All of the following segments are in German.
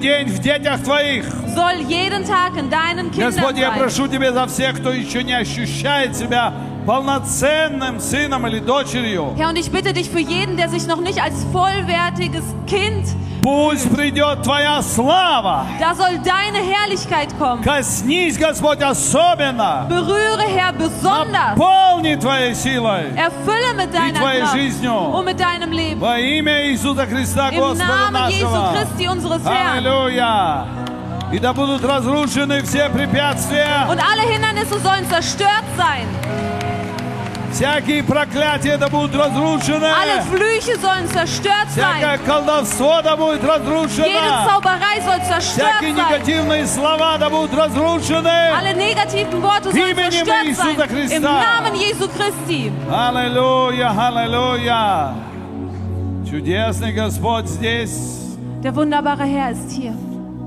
день в детях Твоих. soll jeden Tag in deinen Kindern Господь, я прошу Тебя за всех, кто еще не ощущает себя полноценным сыном или дочерью. Herr, und ich bitte dich für jeden, der sich noch nicht als vollwertiges Kind, Пусть придет Твоя слава. da soll deine Herrlichkeit kommen. Коснись, Господь, особенно. Berühre, Herr, besonders. Наполни Твоей силой. Erfülle mit deiner твоей Kraft жизнью. und mit deinem Leben. Во имя Иисуса Христа, Im Господа Namen Jesu нашего. Christi, unseres Herrn. Аллилуйя. И да будут разрушены все препятствия, Und alle Hindernisse sollen zerstört sein. Всякие проклятия да будут разрушены, Alle Flüche sollen zerstört всякое sein. колдовство да будет Jede разрушено, Zauberei soll zerstört всякие sein. негативные слова да будут разрушены. Alle negativen Worte sollen zerstört sein. Christa. Im Namen Jesu Christi. Аллилуйя, аллилуйя. Чудесный Господь здесь. Der wunderbare Herr ist hier.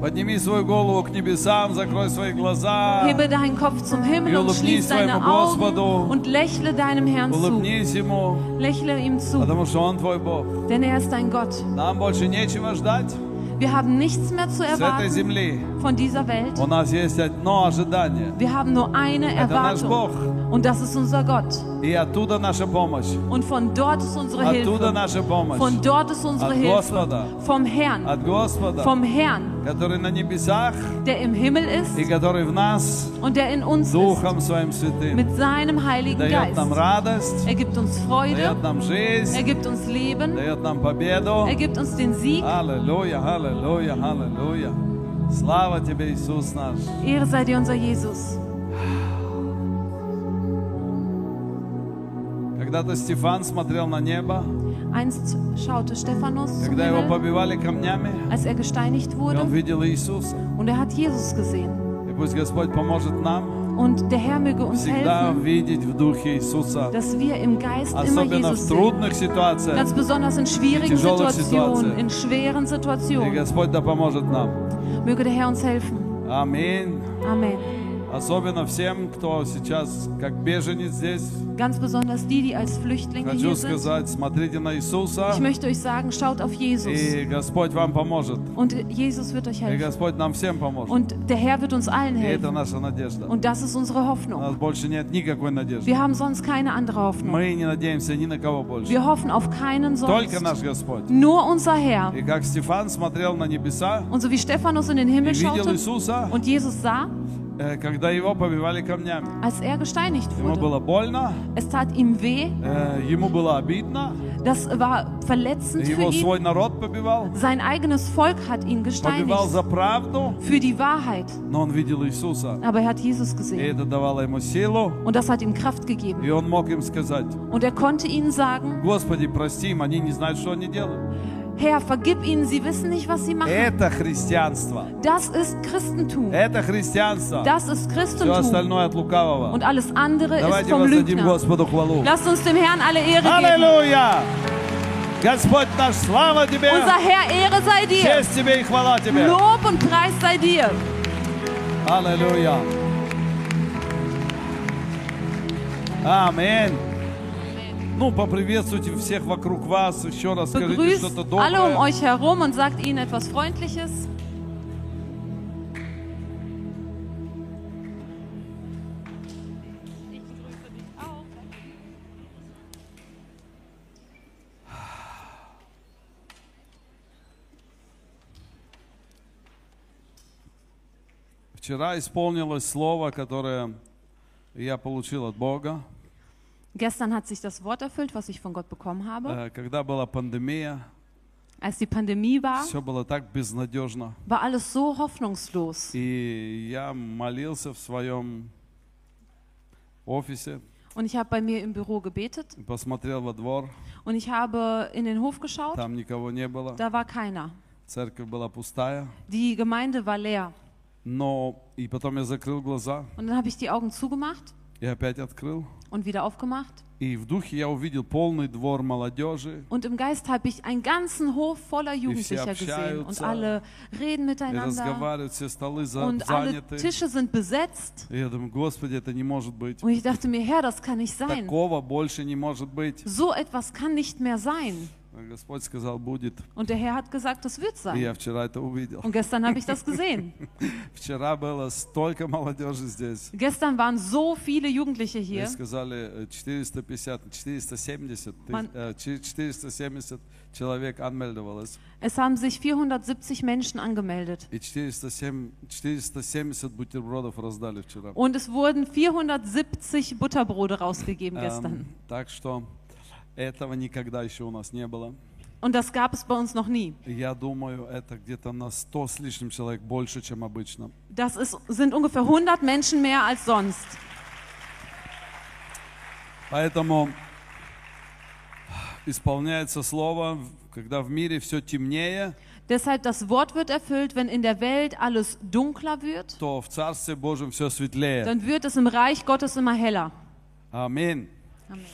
Подними свою голову к небесам, закрой свои глаза. Hebe deinen Kopf zum Himmel И und улыбнись schließ deine своему Augen Господу. und lächle deinem Herrn zu. Улыбнись Ему, Lächle ihm zu, потому что Он твой Бог. denn er ist dein Gott. Нам больше нечего ждать Wir haben nichts mehr zu с этой erwarten земли. von dieser Welt. У нас есть одно ожидание. Wir haben nur eine Это наш Бог. Erwartung und das ist unser Gott. И оттуда наша помощь. Und von dort ist unsere Оттуда Hilfe. наша помощь. Von dort ist unsere От Hilfe. Господа. Vom Herrn. От Господа, Vom Herrn, который на небесах der im Himmel ist и который в нас und der in uns ist. Духом Своим Святым Mit seinem Heiligen дает нам Geist. радость, Er gibt uns Freude. дает нам Er жизнь, gibt uns Leben. дает нам победу. Er gibt uns den Sieg. Аллилуйя, аллилуйя, аллилуйя. Слава Тебе, Иисус наш. Ehre sei dir unser Jesus. Когда-то Стефан смотрел на небо, Einst schaute Stephanus zum когда его Himmel, побивали камнями, als er gesteinigt и он wurde, видел Иисуса. und er hat Jesus gesehen. И пусть Господь поможет нам Und der Herr möge uns всегда helfen, видеть в Духе Иисуса, dass wir im Geist immer особенно Jesus в sehen. трудных ситуациях. Ganz besonders in schwierigen тяжелых Situationen, Situationen. in schweren И Situationen. Господь да поможет нам. Möge der Herr uns helfen. Аминь. Amen. Особенно всем, кто сейчас как беженец здесь. Ganz besonders die, die als Flüchtlinge Хочу hier sind. сказать, смотрите на Иисуса, Ich möchte euch sagen, schaut auf Jesus. и Господь вам поможет. Und Jesus wird euch И helfen. Господь нам всем поможет. Und der Herr wird uns allen И это helfen. наша надежда. Und das ist unsere У Hoffnung. нас больше нет никакой надежды. Wir haben sonst keine andere Hoffnung. Мы не надеемся ни на кого больше. Wir hoffen auf keinen Только sonst. наш Господь. Nur unser Herr. И как Стефан смотрел на небеса Und so wie Stephanus in den и Himmel видел schaute Иисуса, und Jesus sah, э, Когда его побивали камнями. als er gesteinigt Ему wurde. было больно, Es tat ihm weh, э, ему было обидно, das war verletzend für его ihn. свой народ побивал, Sein eigenes Volk hat ihn побивал gesteinigt за правду, für die Wahrheit. но он видел Иисуса. Aber er hat Jesus И gesehen это давало ему силу, und das hat ihm Kraft gegeben. и он мог им сказать, Und er konnte ihnen sagen, Господи, прости им, они не знают, что они делают. Herr, vergib ihnen, sie wissen nicht, was sie machen. Это христианство. Das ist Christentum. Это христианство. Das ist Все Christentum. остальное от лукавого. Und alles andere ist Давайте vom воздадим Lügner. Господу хвалу. Lasst uns dem Herrn alle Ehre geben. Аллилуйя! Господь наш, слава Тебе! Unser Herr, Ehre sei dir. Честь Тебе и хвала Тебе! Lob und Preis sei dir. Аллилуйя! Аминь! Ну, поприветствуйте всех вокруг вас. Еще раз скажите что-то Begrüßt alle um доброе. euch herum und sagt ihnen etwas Freundliches. Вчера исполнилось слово, которое я получил от Бога. Gestern hat sich das Wort erfüllt, was ich von Gott bekommen habe. Э, Когда была пандемия, Als die Pandemie war, все было так безнадежно. war alles so hoffnungslos. И я молился в своем офисе, Und ich habe bei mir im Büro gebetet посмотрел во двор, und ich habe in den Hof geschaut. там никого не было, Da war keiner. церковь была пустая. Die Gemeinde war leer. Но и потом я закрыл глаза Und dann habe ich die Augen zugemacht и опять открыл. und wieder aufgemacht. И в духе я увидел полный двор молодежи. Und im Geist habe ich einen ganzen Hof voller Jugendlicher все gesehen. Und общаются, alle reden И miteinander. разговаривают, все столы за- Und alle заняты. Tische sind besetzt. И я думаю, Господи, это не может быть. Und ich dachte mir, Herr, das kann nicht sein. Такого больше не может быть. So etwas kann nicht mehr sein. Господь сказал, будет. Und der Herr hat gesagt, das wird И sein. я вчера это увидел. Und gestern habe ich das gesehen. Вчера было столько молодежи здесь. Gestern waren so viele Jugendliche Мне hier. сказали э, 450, 470, ты- Ман- э, чи- 470 человек анмельдовалось. Es haben sich 470 Menschen angemeldet. И 407 470 бутербродов раздали вчера. Und es wurden 470 Butterbrote rausgegeben Эм, gestern. так что этого никогда еще у нас не было. Und das gab es bei uns noch nie. Я думаю, это где-то на 100 с лишним человек больше, чем обычно. Das ist, sind ungefähr 100 Menschen mehr als sonst. Поэтому исполняется слово, когда в мире все темнее, Deshalb das Wort wird erfüllt, wenn in der Welt alles dunkler wird, то в Царстве Божьем все светлее. dann wird es im Reich Gottes immer heller. Аминь. Amen.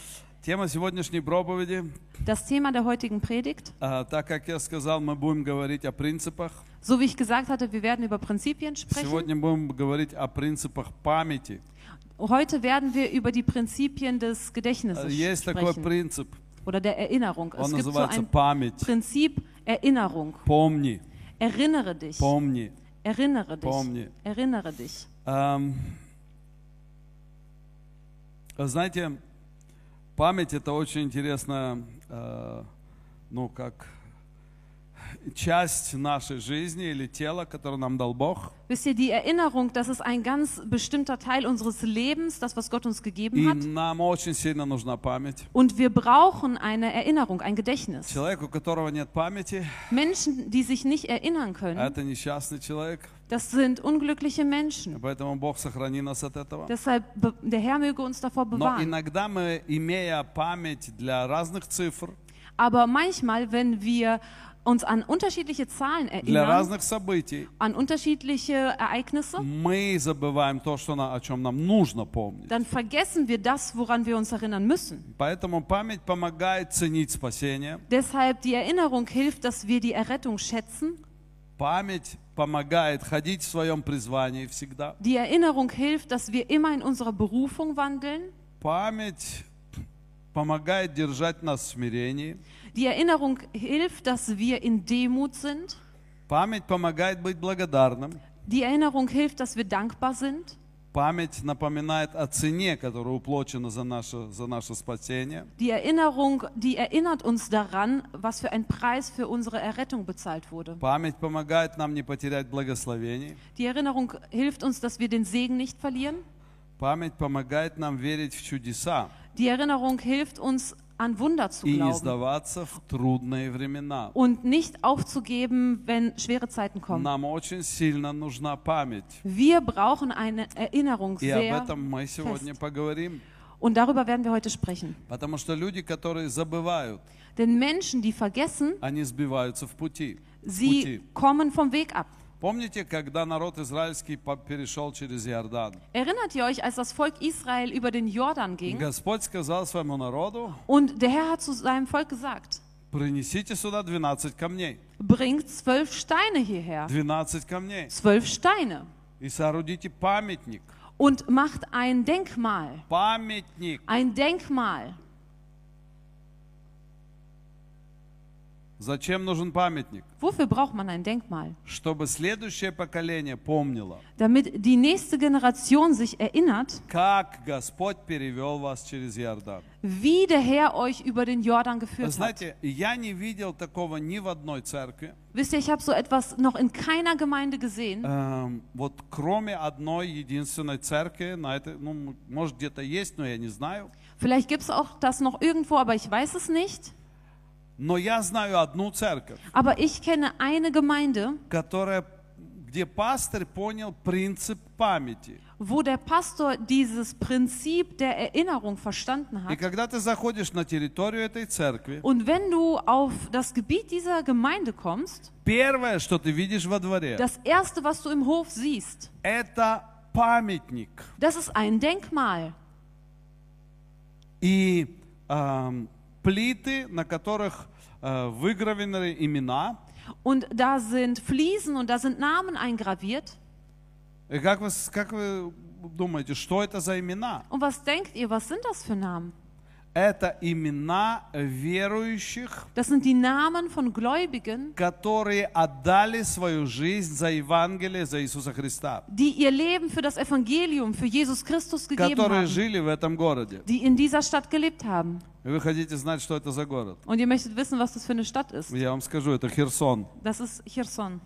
Тема сегодняшней проповеди, Das Thema der heutigen Predigt, а, так как я сказал, мы будем говорить о принципах. so wie ich gesagt hatte, wir werden über Prinzipien sprechen. Сегодня будем говорить о принципах памяти. Heute werden wir über die Prinzipien des Э, Gedächtnisses Есть такой sprechen принцип, oder der Erinnerung. Es он gibt so называется ein память. Prinzip Erinnerung. Помни, Erinnere dich. помни. Erinnere dich. Помни. Erinnere dich. Ам, Знаете, память это очень интересная, э, ну как часть нашей жизни или тела, которое нам дал Бог. Wisst ihr, die Erinnerung, das ist ein ganz bestimmter Teil unseres Lebens, das, was Gott uns gegeben И hat. нам очень сильно нужна память. Und wir brauchen eine Erinnerung, ein Gedächtnis. Человек, у которого нет памяти, Menschen, die sich nicht erinnern können, это несчастный человек. das sind unglückliche Menschen. Поэтому Бог сохрани нас от этого. Deshalb, be- der Herr möge uns davor Но bewahren. иногда мы, имея память для разных цифр, Aber manchmal, wenn wir uns an unterschiedliche Zahlen для erinnern, разных событий, an unterschiedliche Ereignisse, мы забываем то, что на- о чем нам нужно помнить. dann vergessen wir das, woran wir uns erinnern müssen. Поэтому память помогает ценить спасение. Deshalb die Erinnerung hilft, dass wir die Errettung schätzen. Память помогает ходить в своем призвании всегда. Die Erinnerung hilft, dass wir immer in unserer Berufung wandeln. Память помогает держать нас в смирении. Die Erinnerung hilft, dass wir in Demut sind. Память помогает быть благодарным. Die Erinnerung hilft, dass wir dankbar sind. Память напоминает о цене, которая уплачена за наше, за наше спасение. Die Erinnerung, die erinnert uns daran, was für ein Preis für unsere Errettung bezahlt wurde. Память помогает нам не потерять благословений. Die Erinnerung hilft uns, dass wir den Segen nicht verlieren. Память помогает нам верить в чудеса Die Erinnerung hilft uns, an Wunder zu и не glauben сдаваться в трудные времена. und nicht aufzugeben, wenn schwere Zeiten kommen. Нам очень сильно нужна память. Wir brauchen eine Erinnerung И об sehr этом мы сегодня fest. поговорим. Und darüber werden wir heute sprechen. Потому что люди, которые забывают, Denn Menschen, die vergessen, они сбиваются в пути. в sie пути. kommen vom Weg ab. Помните, когда народ израильский по- перешел через Иордан? Erinnert ihr euch, als das Volk Israel über den Jordan ging Господь сказал своему народу, und der Herr hat zu seinem Volk gesagt, принесите сюда 12 камней. bringt zwölf Steine hierher. 12 камней. Zwölf Steine. И соорудите памятник. Und macht ein Denkmal. Памятник. Ein Denkmal. Зачем нужен памятник? Wofür braucht man ein Denkmal? Чтобы следующее поколение помнило, Damit die nächste Generation sich erinnert, как Господь перевел вас через Иордан. wie der Herr euch über den Jordan Вы geführt hat. знаете, я не видел такого ни в одной церкви, Wisst ihr, ich habe so etwas noch in keiner Gemeinde gesehen. эм, вот кроме одной единственной церкви, на этой, ну, м- может где-то есть, но я не знаю. Vielleicht gibt es auch das noch irgendwo, aber ich weiß es nicht. Но я знаю одну церковь, Aber ich kenne eine Gemeinde, которая, где пастор понял принцип памяти. wo der Pastor dieses Prinzip der Erinnerung verstanden И hat. когда ты заходишь на территорию этой церкви, Und wenn du auf das Gebiet dieser Gemeinde kommst, первое, что ты видишь во дворе, das Erste, was du im Hof siehst, это памятник. das ist ein Denkmal. И эм, плиты, на которых э, выгравированы имена. Und da sind Fliesen und da sind Namen eingraviert. И как вы, с- как вы думаете, что это за имена? Und was denkt ihr, was sind das für Namen? Это имена верующих, Das sind die Namen von Gläubigen, которые отдали свою жизнь за Евангелие, за Иисуса Христа, die ihr Leben für das Evangelium, für Jesus Christus gegeben которые haben, жили в этом городе. die in dieser Stadt gelebt haben. И вы хотите знать, что это за город? Und ihr möchtet wissen, was das für eine Stadt ist. Я вам скажу, это Херсон. Das ist Cherson.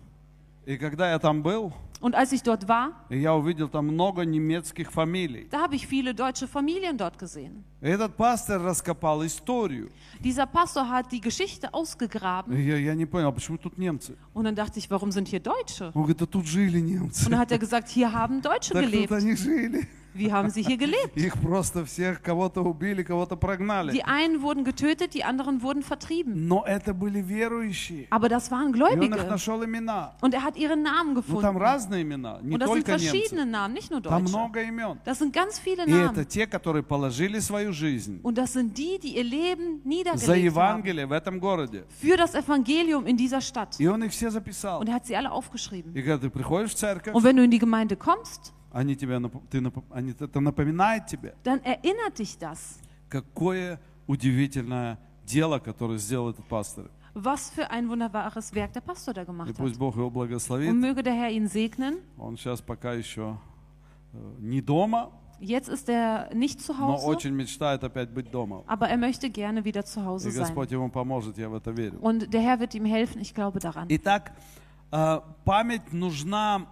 И когда я там был, Und als ich dort war, я увидел там много немецких фамилий. da habe ich viele deutsche Familien dort gesehen. И этот пастор раскопал историю. Dieser Pastor hat die Geschichte И ausgegraben я, я не понял, а почему тут немцы? und dann dachte ich, warum sind hier Deutsche? Он говорит, да тут жили немцы. Und dann hat er gesagt, hier haben Deutsche Так тут gelebt. они жили. Wie haben sie hier gelebt? Их просто всех кого-то убили, кого-то прогнали. Die einen wurden getötet, die anderen wurden vertrieben. Но это были верующие. Aber das waren И он их Gläubige. нашел имена. Und er hat ihre Namen Ну там gefunden. разные имена, не Und das sind только verschiedene немцы. Namen, nicht nur Там Deutsche. много имен. Das sind ganz viele И это Namen. те, которые положили свою жизнь Und das sind die, die ihr Leben за niedergelegt haben. Евангелие в этом городе. Für das Evangelium in dieser Stadt. И он их все записал. Und er hat sie alle aufgeschrieben. И когда ты приходишь в церковь, Und wenn du in die Gemeinde kommst, они тебя, ты они, это напоминает тебе, dann erinnert dich das. какое удивительное дело, которое сделал этот пастор. Was für ein wunderbares Werk der Pastor da И gemacht hat. Und möge der Herr ihn segnen. Он сейчас пока еще э, не дома, Jetzt ist er nicht zu Hause, мечтает опять быть дома. aber er möchte gerne wieder zu И Hause sein. Господь ему поможет, я в это верю. Und der Herr wird ihm helfen, ich glaube daran. Итак, э, память нужна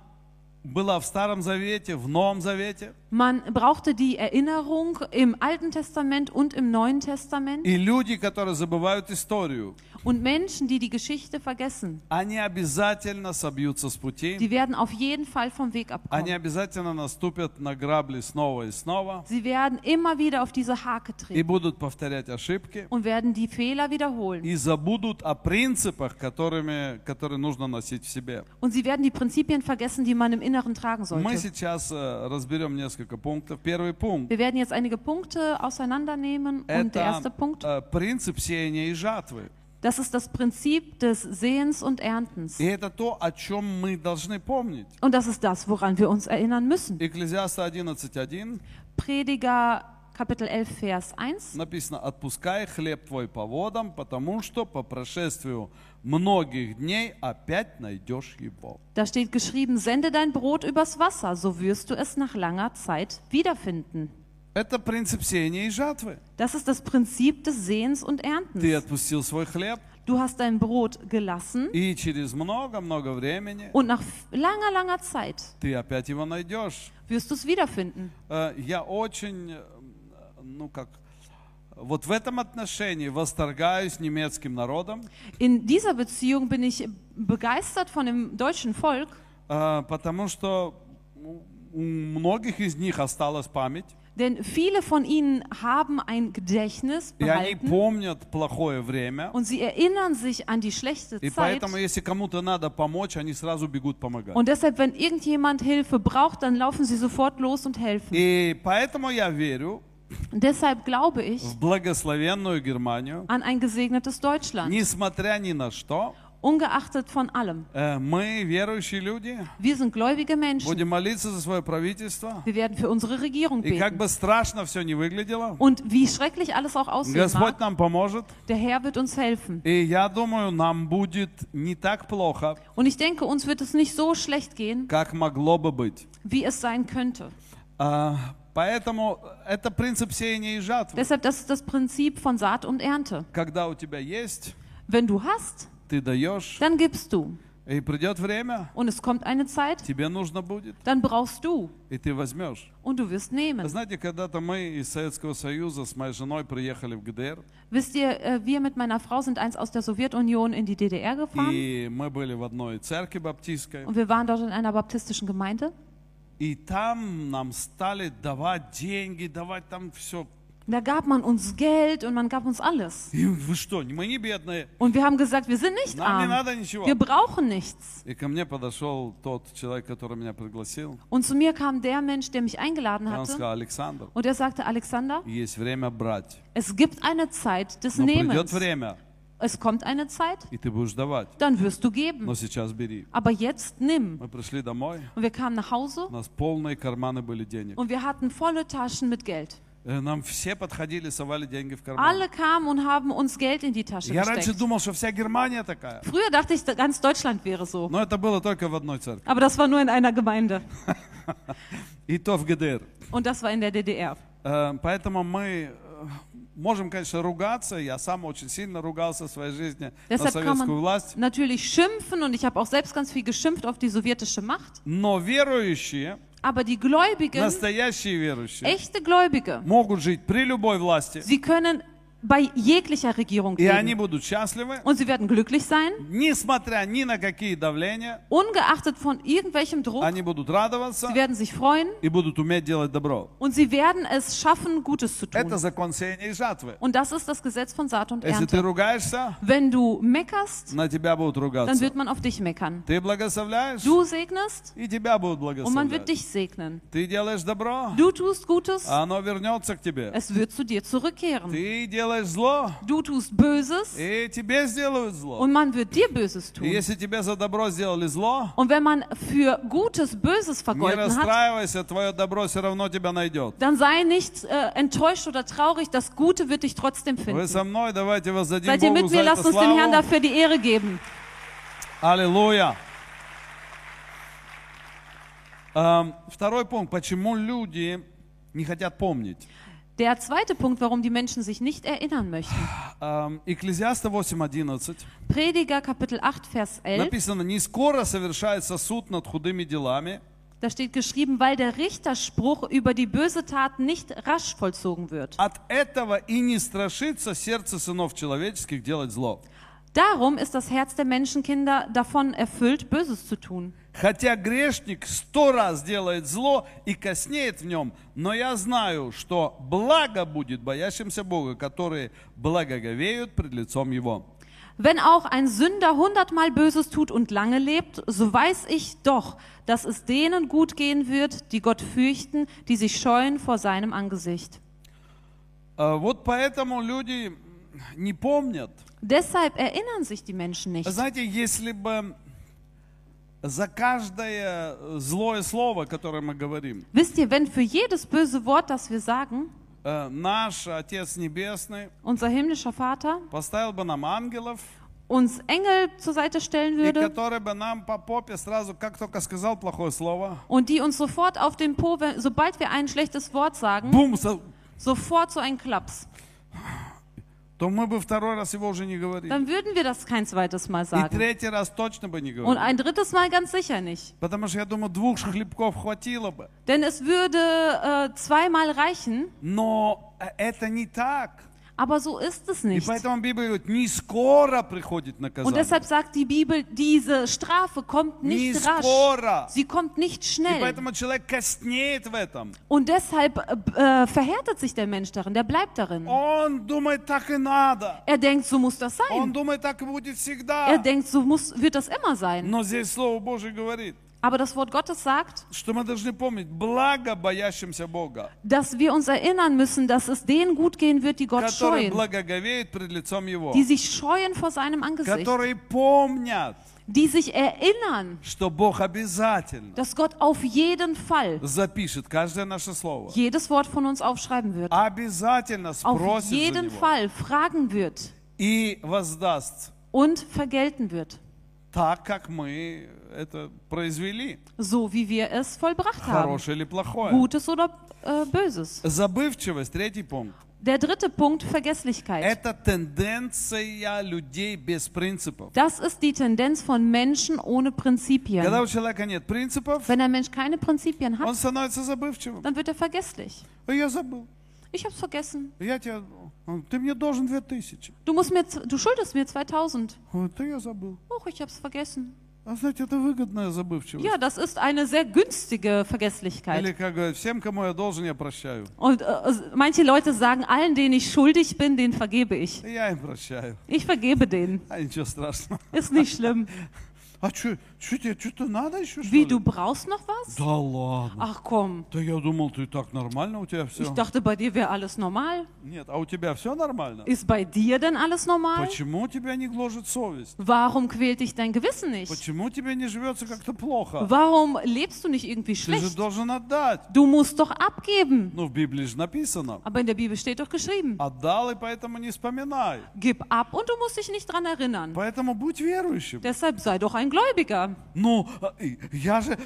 была в Старом Завете, в Новом Завете. Man brauchte die Erinnerung im Alten Testament und im Neuen Testament. И люди, которые забывают историю, Und Menschen, die die Geschichte vergessen, они обязательно собьются с пути. die werden auf jeden Fall vom Weg Они abkommen. обязательно наступят на грабли снова и снова Sie werden immer wieder auf diese Hake и treten будут повторять ошибки und werden die Fehler wiederholen. и забудут о принципах, которыми, которые нужно носить в себе. Und sie werden die Prinzipien vergessen, die man im Inneren tragen Мы sollte. сейчас э, разберем несколько пунктов. Первый пункт Wir werden jetzt einige Punkte auseinandernehmen. Und der erste это Punkt, э, принцип сеяния и жатвы. das ist das Prinzip des Sehens und Erntens. И это то, о чем мы должны помнить. Und das ist das, woran wir uns erinnern müssen. Экклезиаста 11.1 Prediger Kapitel 11, Vers 1. написано «Отпускай хлеб твой по водам, потому что по прошествию многих дней опять найдешь его». Da steht geschrieben, sende dein Brot übers Wasser, so wirst du es nach langer Zeit wiederfinden. Это принцип сеяния и жатвы. Das ist das Prinzip des Sehens und Ты Erntens. отпустил свой хлеб, Du hast dein Brot gelassen и через много-много времени und nach langer, langer Zeit ты опять его найдешь. wirst du es wiederfinden. Э, Я очень, э, ну как, вот в этом отношении восторгаюсь немецким народом, In dieser Beziehung bin ich begeistert von dem deutschen Volk, э, потому что ну, у многих из них осталась память, denn viele von ihnen haben ein Gedächtnis и они behalten помнят плохое время. und sie erinnern sich an die schlechte И Zeit. поэтому, если кому-то надо помочь, они сразу бегут помогать. Und deshalb, wenn irgendjemand Hilfe braucht, dann laufen sie sofort los und helfen. И поэтому я верю Und deshalb glaube ich в благословенную Германию, an ein gesegnetes Deutschland, несмотря ни на что. ungeachtet von allem. Э, Мы, верующие люди, Wir sind gläubige Menschen. будем молиться за свое правительство. Wir werden für unsere Regierung И как beten. бы страшно все не выглядело, Und wie schrecklich alles auch aussehen Господь mag, нам поможет. der Herr wird uns helfen. И я думаю, нам будет не так плохо, Und ich denke, uns wird es nicht so schlecht gehen, как могло бы быть. wie es sein könnte. А, Поэтому это принцип сеяния и жатвы. Deshalb, das ist das Prinzip von Saat und Ernte. Когда у тебя есть, Wenn du hast, ты даешь, dann gibst du. и придет время, Und es kommt eine Zeit, тебе нужно будет, dann brauchst du. и ты возьмешь. Und du wirst Вы nehmen. знаете, когда-то мы из Советского Союза с моей женой приехали в ГДР, Wisst ihr, äh, wir mit meiner Frau sind einst aus der Sowjetunion in die DDR gefahren. и мы были в одной церкви баптистской, Und wir waren dort in einer baptistischen Gemeinde. и там нам стали давать деньги, давать там все. Da gab man uns Geld und man gab uns alles. И вы что, мы не бедные, Und wir haben gesagt, wir sind nicht нам не arm. надо ничего. Wir brauchen nichts. И ко мне подошел тот человек, который меня пригласил. Und zu mir kam der Mensch, der mich eingeladen Он hatte. сказал, Александр, Und er sagte, Alexander, есть время брать. es gibt eine Zeit des Но придет Nehmens. время, Es kommt eine Zeit, и ты будешь давать. dann wirst du geben. Но сейчас бери. Aber jetzt nimm. Мы пришли домой, Und wir kamen nach Hause у нас полные карманы были денег. und wir hatten volle Taschen mit Geld. Э, Нам все подходили, совали деньги в карман. Alle kamen und haben uns Geld in die Tasche Я раньше gesteckt. думал, что вся Германия такая. Früher dachte ich, ganz Deutschland wäre so. Но это было только в одной церкви. Aber das war nur in einer Gemeinde. И то в ГДР. Und das war in der DDR. Э, Поэтому мы э, можем, конечно, ругаться. Я сам очень сильно ругался в своей жизни на Deshalb kann советскую власть. natürlich schimpfen und ich habe auch selbst ganz viel geschimpft auf die sowjetische Macht. Но верующие, Aber die Gläubigen, настоящие верующие, echte Gläubige, могут жить при любой власти. sie können bei jeglicher Regierung И они leben. будут счастливы, Und sie werden glücklich sein, несмотря ни на какие давления. ungeachtet von irgendwelchem Druck. Они будут радоваться Sie werden sich freuen и будут уметь делать добро. und sie werden es schaffen, Gutes zu Это tun. закон сеяния и жатвы. Und das ist das Gesetz von Saat und Если ты Ernte. ругаешься, Wenn du meckerst, на тебя будут dann ругаться. wird man auf dich meckern. Ты благословляешь, Du segnest и тебя будут und man wird благословлять. dich segnen. Ты делаешь добро, Du tust Gutes, а оно вернется к тебе. es wird zu dir zurückkehren. Ты делаешь зло, Du tust Böses и тебе сделают зло. und man wird dir Böses И tun. если тебе за добро сделали зло, Und wenn man für Gutes Böses не vergolten hat, расстраивайся, твое добро все равно тебя найдет. dann sei nicht äh, enttäuscht oder traurig, das Gute wird dich trotzdem Вы finden. со мной, давайте воздадим Seid ihr Богу mit за mir? это Lasst uns dem Herrn славу. dafür die Ehre geben. Аллилуйя. Эм, Второй пункт. Почему люди не хотят помнить? Der zweite Punkt, warum die Menschen sich nicht erinnern möchten. Эм, Экклезиаста 8.11 Prediger Kapitel 8, Vers 11. написано, «Не скоро совершается суд над худыми делами, Da steht geschrieben, weil der Richterspruch über die böse Tat nicht rasch vollzogen wird. от этого и не страшится сердце сынов человеческих делать зло». Darum ist das Herz der Menschenkinder davon erfüllt, Böses zu tun. Хотя грешник сто раз делает зло и коснеет в нем, но я знаю, что благо будет боящимся Бога, которые благоговеют пред лицом Его. Wenn auch ein Sünder hundertmal Böses tut und lange lebt, so weiß ich doch, dass es denen gut gehen wird, die Gott fürchten, die sich scheuen vor seinem Angesicht. А Вот поэтому люди не помнят. Deshalb erinnern sich die Menschen nicht. Знаете, если бы за каждое злое слово, которое мы говорим, Wisst ihr, wenn für jedes böse Wort, das wir sagen, э, наш Отец Небесный unser himmlischer Vater поставил бы нам ангелов, uns Engel zur Seite stellen и würde которые бы нам по попе сразу, как только сказал плохое слово, und die uns sofort auf den Po, wenn- sobald wir ein schlechtes Wort sagen, бум, со- sofort so einen Klaps, dann würden wir das kein zweites Mal И sagen. третий раз точно бы не Und говорили. ein drittes Mal ganz sicher nicht. Потому что я думаю, двух хлебков хватило бы. Denn es würde äh, zweimal reichen, Но э, это не так. aber so ist es И nicht. поэтому Библия говорит, не скоро приходит Und наказание. deshalb sagt die Bibel, diese Strafe kommt Не nicht rasch. скоро. Sie kommt nicht И schnell. поэтому человек коснеет в этом. Und deshalb äh, äh, verhärtet sich der Mensch darin, der bleibt darin. Он думает, так и надо. Er denkt, so muss das Он sein. думает, так и будет Er всегда. denkt, so muss, wird das immer sein. Но здесь Слово Божье говорит, aber das Wort Gottes sagt, dass wir uns erinnern müssen, dass es denen gut gehen wird, die Gott scheuen, die sich scheuen vor seinem Angesicht, die sich erinnern, dass Gott auf jeden Fall jedes Wort von uns aufschreiben wird, auf jeden Fall fragen wird und vergelten wird так, как мы это произвели, so wie wir es vollbracht haben, хорошее или плохое. Gutes oder äh, Böses. Забывчивость, третий пункт. Der dritte Punkt, Vergesslichkeit. Это тенденция людей без принципов. Das ist die Tendenz von Menschen ohne Когда Prinzipien. у человека нет принципов, Wenn ein Mensch keine Prinzipien он hat, становится забывчивым. dann wird er vergesslich. А Я забыл. Ich hab's vergessen. Я тебя... Ты мне должен две тысячи. Du, musst mir, z- du schuldest mir 2000. Это я забыл. Och, ich hab's vergessen. А знаете, это выгодная забывчивость. Ja, das ist eine sehr günstige Vergesslichkeit. Или как говорят, всем, кому я должен, я прощаю. Und äh, manche Leute sagen, allen, denen ich schuldig bin, denen vergebe ich. И Я им прощаю. Ich vergebe denen. А ничего страшного. Ist nicht schlimm. А что, тебе что-то надо еще, что Wie, ли? du brauchst noch was? Да ладно. Ach komm, Да я думал, ты так нормально у тебя все. ich dachte, bei dir wäre alles normal. Нет, а у тебя все нормально? Ist bei dir denn alles normal? Почему тебя не гложет совесть? Warum quält dich dein Gewissen nicht? Почему тебе не живется как-то плохо? Warum lebst du nicht irgendwie Ты же schlecht? должен отдать. Du musst doch abgeben. Ну, в Библии же написано. Aber in der Bibel steht doch geschrieben, Отдал, и поэтому не вспоминай. gib ab und du musst dich nicht dran erinnern. Поэтому будь верующим. Deshalb sei doch ein Gläubiger. Ну, а, и- я же...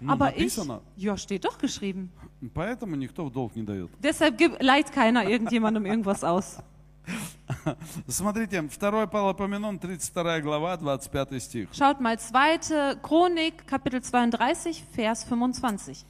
Ну, Aber ich, написано. ja, steht doch geschrieben. Поэтому никто в долг не дает. Deshalb gibt, leiht keiner irgendjemandem irgendwas aus. Смотрите, 2 Палопоменон, 32 глава, 25 стих. Schaut mal, 2. Chronik, Kapitel 32, Vers 25.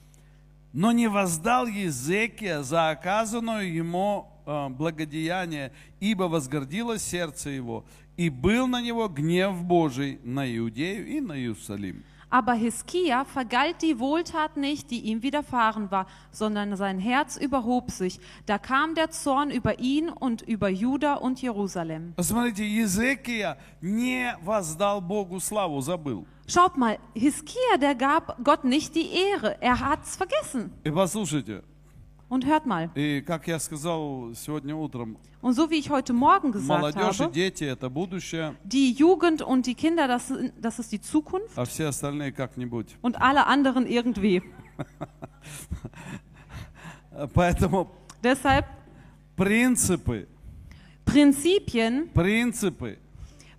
Но не воздал Езекия за оказанную ему э, благодеяние, ибо возгордилось сердце его, и был на него гнев Божий на Иудею и на Иерусалим. Aber Hiskia vergalt die Wohltat nicht, die ihm widerfahren war, sondern sein Herz überhob sich. Da kam der Zorn über ihn und über Juda und Jerusalem. Schaut mal, Hiskia, der gab Gott nicht die Ehre. Er hat's vergessen. И послушайте, Und hört mal. и как я сказал сегодня утром, Und so wie ich heute Morgen gesagt молодежь и habe, дети – это будущее, die Jugend und die Kinder, das, sind- das ist die Zukunft а все остальные как-нибудь. und alle anderen irgendwie. Поэтому Deshalb принципы, Prinzipien, принципы,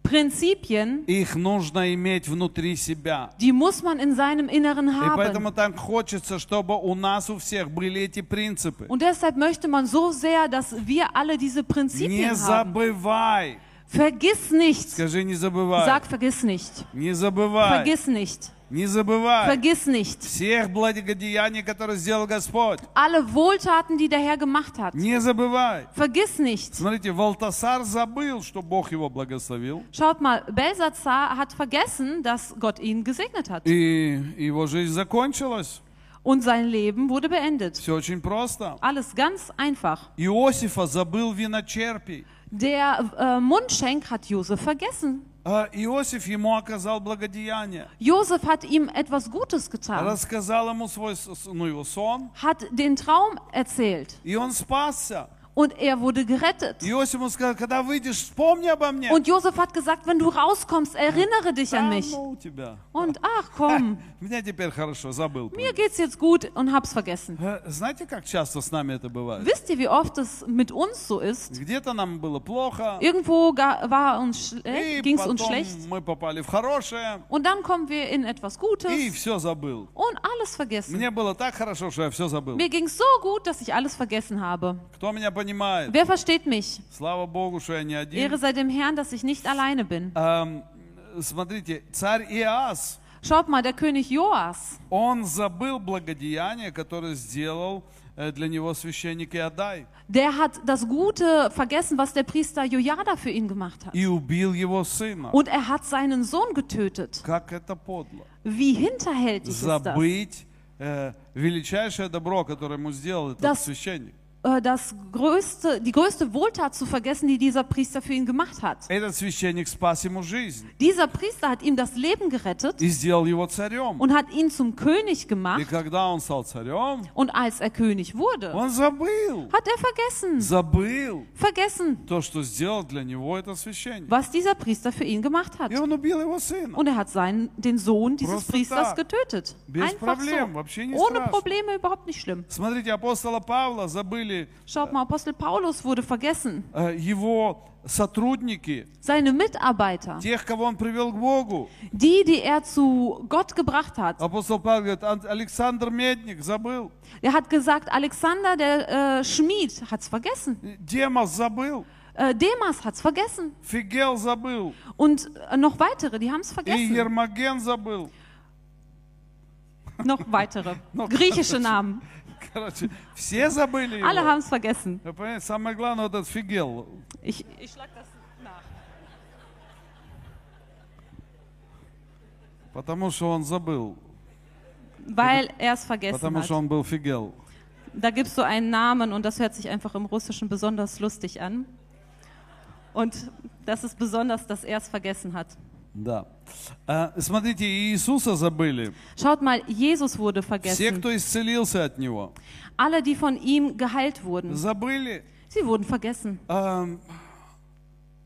Prinzipien, их нужно иметь внутри себя. die muss man in seinem Inneren И haben. поэтому так хочется, чтобы у нас у всех были эти принципы. Und deshalb möchte man so sehr, dass wir alle diese Не Prinzipien haben. забывай. Vergiss nicht. Скажи, не забывай. Sag, vergiss nicht. Не забывай. Vergiss nicht. Не забывай. Vergiss nicht. Всех благодеяний, которые сделал Господь. Alle Wohltaten, die der Herr gemacht hat. Не забывай. Vergiss nicht. Смотрите, Валтасар забыл, что Бог его благословил. Schaut mal, Belsazar hat vergessen, dass Gott ihn gesegnet hat. И его жизнь закончилась. Und sein Leben wurde beendet. Все очень просто. Alles ganz einfach. Иосифа забыл виночерпий. Der äh, Mundschenk hat Josef vergessen. А Иосиф ему оказал благодеяние. Josef hat ihm etwas Gutes getan, Рассказал ему свой ну, его сон. hat den Traum erzählt И он спасся. Und er wurde gerettet. Und Josef hat gesagt, wenn du rauskommst, erinnere dich an mich. Und ach komm, mir geht's jetzt gut und hab's vergessen. Wisst ihr, wie oft es mit uns so ist? Irgendwo war uns schlecht, äh, ging's uns schlecht. Und dann kommen wir in etwas Gutes. Und alles vergessen. Mir ging's so gut, dass ich alles vergessen habe Кто меня понимает? Wer versteht mich? Слава Богу, что я не Ehre один. sei dem Herrn, dass ich nicht alleine bin. Эм, Смотрите, царь Иас, Schaut mal, der König Joas, он забыл благодеяние, которое сделал э, для него священник Иодай, der hat das Gute vergessen, was der Priester Jojada für ihn gemacht hat. и убил его сына. Und er hat seinen Sohn getötet. Как это подло. Wie hinterhältig ist das? Забыть э, величайшее добро, которое ему сделал этот Das- священник. Äh, Das größte, die größte Wohltat zu vergessen, die dieser Priester für ihn gemacht hat. Этот священник спас ему жизнь Dieser Priester hat ihm das Leben gerettet и сделал его царем. und hat ihn zum König И gemacht. когда он стал царем, Und als er König wurde, он забыл, hat er vergessen, забыл vergessen, то, что сделал для него этот священник. was dieser Priester für ihn gemacht hat. И он убил его сына. Und er hat seinen, den Sohn dieses Просто Priesters так. getötet. Без Einfach проблем, so. вообще не Ohne страшно. Probleme, überhaupt nicht schlimm. Смотрите, апостола Павла забыли Schaut mal, Apostel Paulus wurde vergessen. э, его сотрудники, Seine Mitarbeiter, тех, кого он привел к Богу. die, die er zu Gott gebracht hat. Апостол Павел говорит, «Ан- Александр Медник забыл, Er hat gesagt, Alexander, der äh, Schmied, hat's vergessen. Демос забыл, Äh, Demas hat's vergessen. Фигел забыл, Und äh, noch weitere, die haben's и vergessen. Ермоген забыл. Noch weitere. Noch Griechische Namen. Короче, все забыли Alle его. haben's vergessen. Вы понимаете, самое главное, вот этот Фигел. Ich, ich schlag das nach. Потому что он забыл. Weil er es vergessen Потому что hat. он был Фигел. Da gibst du einen Namen und das hört sich einfach im Russischen besonders lustig an. Und das ist besonders, dass er es vergessen hat. Да. А, смотрите, Иисуса забыли. Schaut mal, Jesus wurde Все, vergessen. кто исцелился от Него. Alle, die von ihm geheilt wurden, Забыли. sie wurden vergessen. Ам,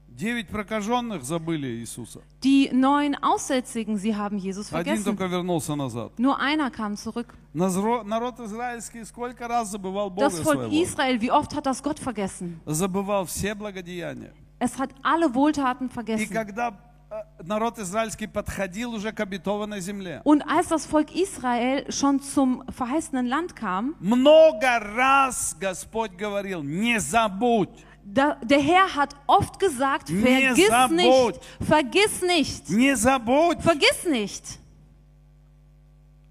Девять прокаженных забыли Иисуса. Die neun Aussätzigen, sie haben Jesus Один vergessen. только вернулся назад. Nur einer kam zurück. Назро- Народ израильский сколько раз забывал Бога Das Volk своего. Israel, wie oft hat das Gott vergessen? Забывал все благодеяния. Es hat alle Wohltaten И vergessen. когда э, народ израильский подходил уже к обетованной земле, Und als das Volk Israel schon zum verheißenen Land kam, много раз Господь говорил, не забудь, da, der Herr hat oft gesagt, vergiss nicht, vergiss nicht, не забудь. vergiss nicht.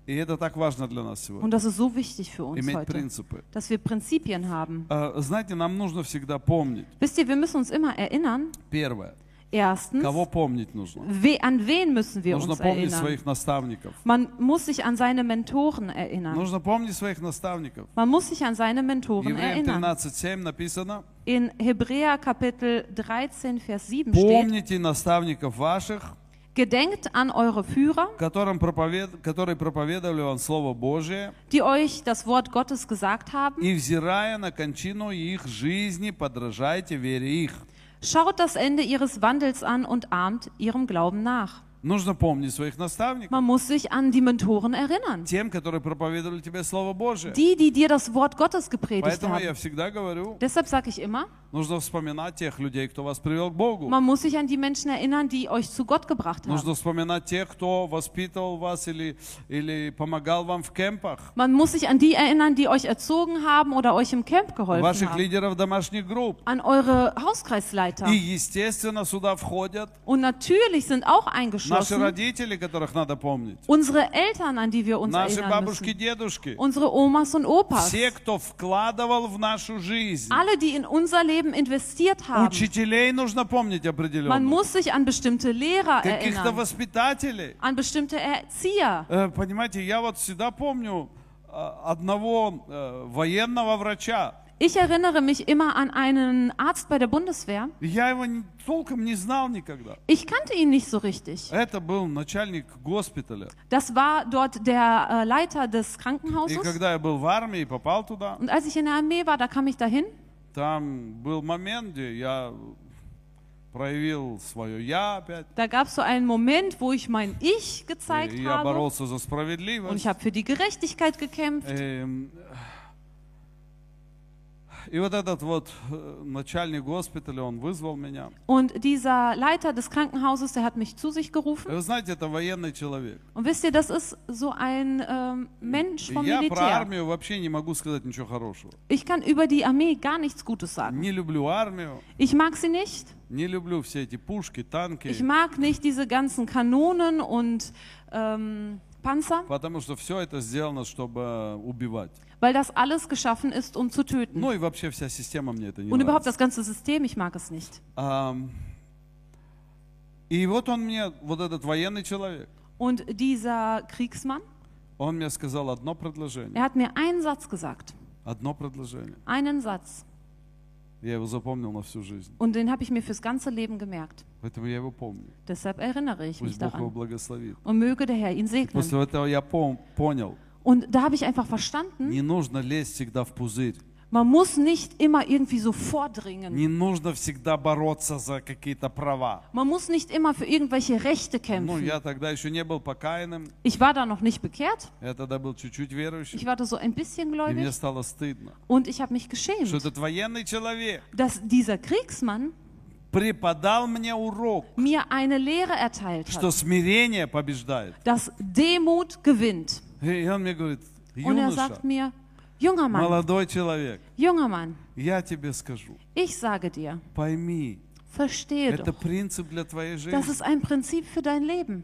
И это так важно для нас сегодня, Und das ist so wichtig für uns иметь heute, принципы. dass wir Prinzipien haben. Э, Знаете, нам нужно всегда помнить. Wisst ihr, wir müssen uns immer erinnern, Первое, erstens, кого помнить нужно? we, an wen müssen wir Нужно uns помнить erinnern? своих наставников. Man muss sich an seine Mentoren erinnern. Нужно помнить своих наставников. Man muss sich an seine Mentoren Евреям erinnern. 13.7 написано, In Hebräer Kapitel 13, Vers 7 steht, помните наставников ваших, Gedenkt an eure Führer, которым проповед... которые проповедовали вам Слово Божие, die euch das Wort Gottes gesagt haben. и, взирая на кончину их жизни, подражайте вере их. Schaut das Ende ihres Wandels an und ahmt ihrem Glauben nach. Нужно помнить своих наставников, Man muss sich an die Mentoren erinnern. тем, которые проповедовали тебе Слово Божие. Die, die dir das Wort Gottes gepredigt Поэтому я haben. всегда говорю, Deshalb sage ich immer, нужно вспоминать тех людей, кто вас привел к Богу. man muss sich an die Menschen erinnern, die euch zu Gott gebracht haben. Нужно вспоминать тех, кто воспитывал вас или, или помогал вам в кемпах, Man muss sich an die erinnern, die euch erzogen haben oder euch im Camp geholfen ваших haben. лидеров домашних групп. An eure Hauskreisleiter. И, естественно, сюда входят Und natürlich sind auch наши родители, которых надо помнить, unsere Eltern, an die wir uns наши erinnern бабушки, müssen. дедушки, Unsere Omas und Opas. все, кто вкладывал в нашу жизнь. Alle, die in unser Leben investiert haben. Учителей нужно помнить Man определенно, muss sich an bestimmte Lehrer каких-то erinnern, воспитателей. an bestimmte Erzieher. Э, Понимаете, я вот всегда помню э, одного э, военного врача. Ich erinnere mich immer an einen Arzt bei der Bundeswehr. Я его не- толком не знал никогда. Ich kannte ihn nicht so richtig. Это был начальник госпиталя. Das war dort der äh, Leiter des И Krankenhauses. когда я был в армии и попал туда, Und als ich in der Armee war, da kam ich dahin. там был момент, где я проявил свое «я» опять. Da gab es so einen Moment, wo ich mein Ich gezeigt И я habe. боролся за Und справедливость. ich habe für die Gerechtigkeit gekämpft. Эм, И вот этот вот э, начальник госпиталя, он вызвал меня. Und dieser Leiter des Krankenhauses, der hat mich zu sich И gerufen. вы знаете, это военный человек. Und wisst ihr, das ist so ein ähm, Mensch И vom я про Militär. армию вообще не могу сказать ничего хорошего. Ich kann über die Armee gar nichts Gutes sagen. Не люблю армию, Ich mag sie nicht. не люблю все эти пушки, танки, Ich mag nicht diese ganzen Kanonen und ähm, Panzer, потому что все это сделано, чтобы убивать. weil das alles geschaffen ist, um zu töten. Ну и вообще вся система мне это не Und überhaupt нравится. das ganze System, ich mag es nicht. Ам, И вот он мне, вот этот военный человек, Und dieser Kriegsmann, он мне сказал одно предложение. er hat mir einen Satz gesagt. Одно предложение. Einen Satz. Я его запомнил на всю жизнь. Und den habe ich mir fürs ganze Leben gemerkt. Поэтому я его помню. Deshalb erinnere ich mich Пусть Бог его daran. благословит. Und möge der Herr ihn segnen. После этого я пом- понял, Und da habe ich einfach verstanden, не нужно лезть всегда в пузырь. man muss nicht immer irgendwie so vordringen. Не нужно всегда бороться за какие-то права. Man muss nicht immer für irgendwelche Rechte Ну, kämpfen. я тогда еще не был покаянным, Ich war da noch nicht bekehrt. я тогда был чуть-чуть верующим, Ich war da so ein bisschen и мне gläubig. стало стыдно, Und ich habe mich что geschämt, этот военный человек dass dieser Kriegsmann преподал мне урок, mir eine Lehre erteilt что hat, смирение побеждает. dass Demut gewinnt. И он мне говорит, Und er юноша, sagt mir, junger Mann, молодой человек, junger Mann, я тебе скажу, ich sage dir, пойми, verstehe это doch, принцип для твоей das жизни. ist ein Prinzip für dein Leben.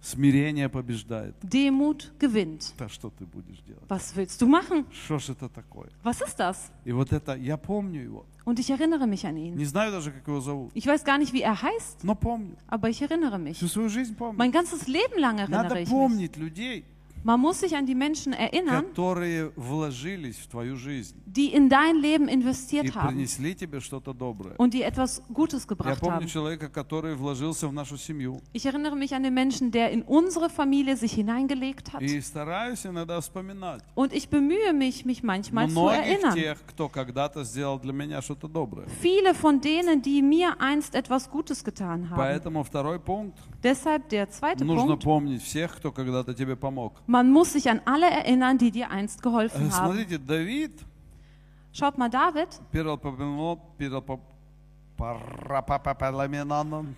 Смирение побеждает. Demut gewinnt. Да что ты будешь делать? Was willst du machen? Что ж это такое? Was ist das? И вот это, я помню его. Und ich erinnere mich an ihn. Не знаю даже, как его зовут, Ich weiß gar nicht, wie er heißt, но помню. aber ich erinnere mich. Всю свою жизнь помню. Mein ganzes Leben lang erinnere Надо ich mich. помнить людей, Man muss sich an die Menschen erinnern, которые вложились в твою жизнь die in dein Leben и investiert haben принесли тебе что-то доброе. und die etwas Gutes Я gebracht помню haben. человека, который вложился в нашу семью. Ich erinnere mich an den Menschen, der in unsere Familie sich hineingelegt hat. И стараюсь иногда вспоминать Und ich bemühe mich, mich manchmal zu многих erinnern. тех, кто когда-то сделал для меня что-то доброе. Viele von denen, die mir einst etwas Gutes getan haben. Поэтому второй пунkt. Deshalb der zweite Нужно Punkt. помнить всех, кто когда-то тебе помог. Man muss sich an alle erinnern, die dir einst Э, geholfen haben. Смотрите, Давид, Schaut mal, David, Первополаменан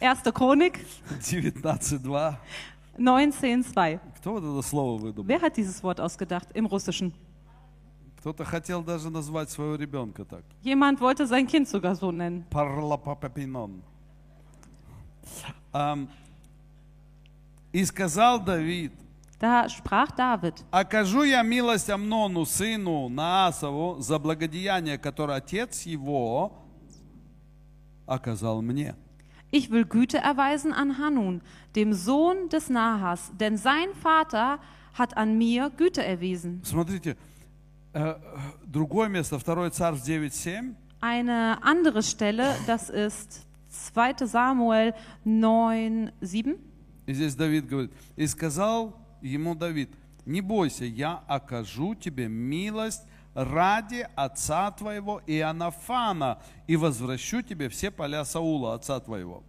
1. Chronik 19.2. 19,2. Кто вот это слово выдумал? Wer hat dieses Wort ausgedacht im Russischen? Кто-то хотел даже назвать своего ребенка так. Jemand wollte sein Kind sogar so nennen. Парлапапапинон. Ам, И сказал Давид, Da sprach David, окажу я милость Амнону, сыну Наасову, за благодеяние, которое отец его оказал мне. ich will Güte erweisen an Hanun, dem Sohn des Nahas, denn sein Vater hat an mir Güte erwiesen. Смотрите, э, другое место, 2 Царств 9.7. Eine andere Stelle, das ist 2 Samuel 9, 7. И здесь Давид говорит, и сказал ему Давид, не бойся, я окажу тебе милость ради отца твоего Иоаннафана и возвращу тебе все поля Саула, отца твоего.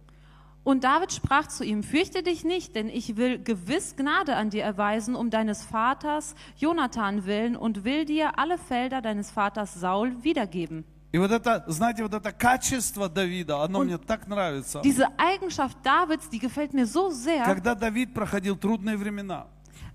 Und David sprach zu ihm, fürchte dich nicht, denn ich will gewiss Gnade an dir erweisen um deines Vaters Jonathan willen und will dir alle Felder deines Vaters Saul wiedergeben. И вот это, знаете, вот это качество Давида, оно мне так нравится. Diese Eigenschaft Davids, die gefällt mir so sehr, Когда Давид проходил трудные времена,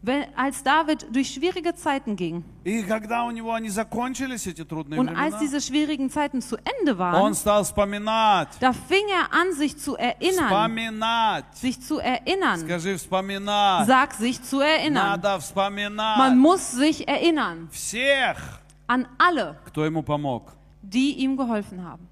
wenn, als David durch schwierige Zeiten ging и когда у него они закончились, эти трудные und als времена, diese schwierigen Zeiten zu Ende он waren, стал вспоминать, da fing er an, sich zu erinnern, вспоминать. sich zu erinnern. Скажи, вспоминать. Sag sich zu erinnern. Надо Man вспоминать muss sich erinnern всех, an alle, кто ему помог. die ihm geholfen haben.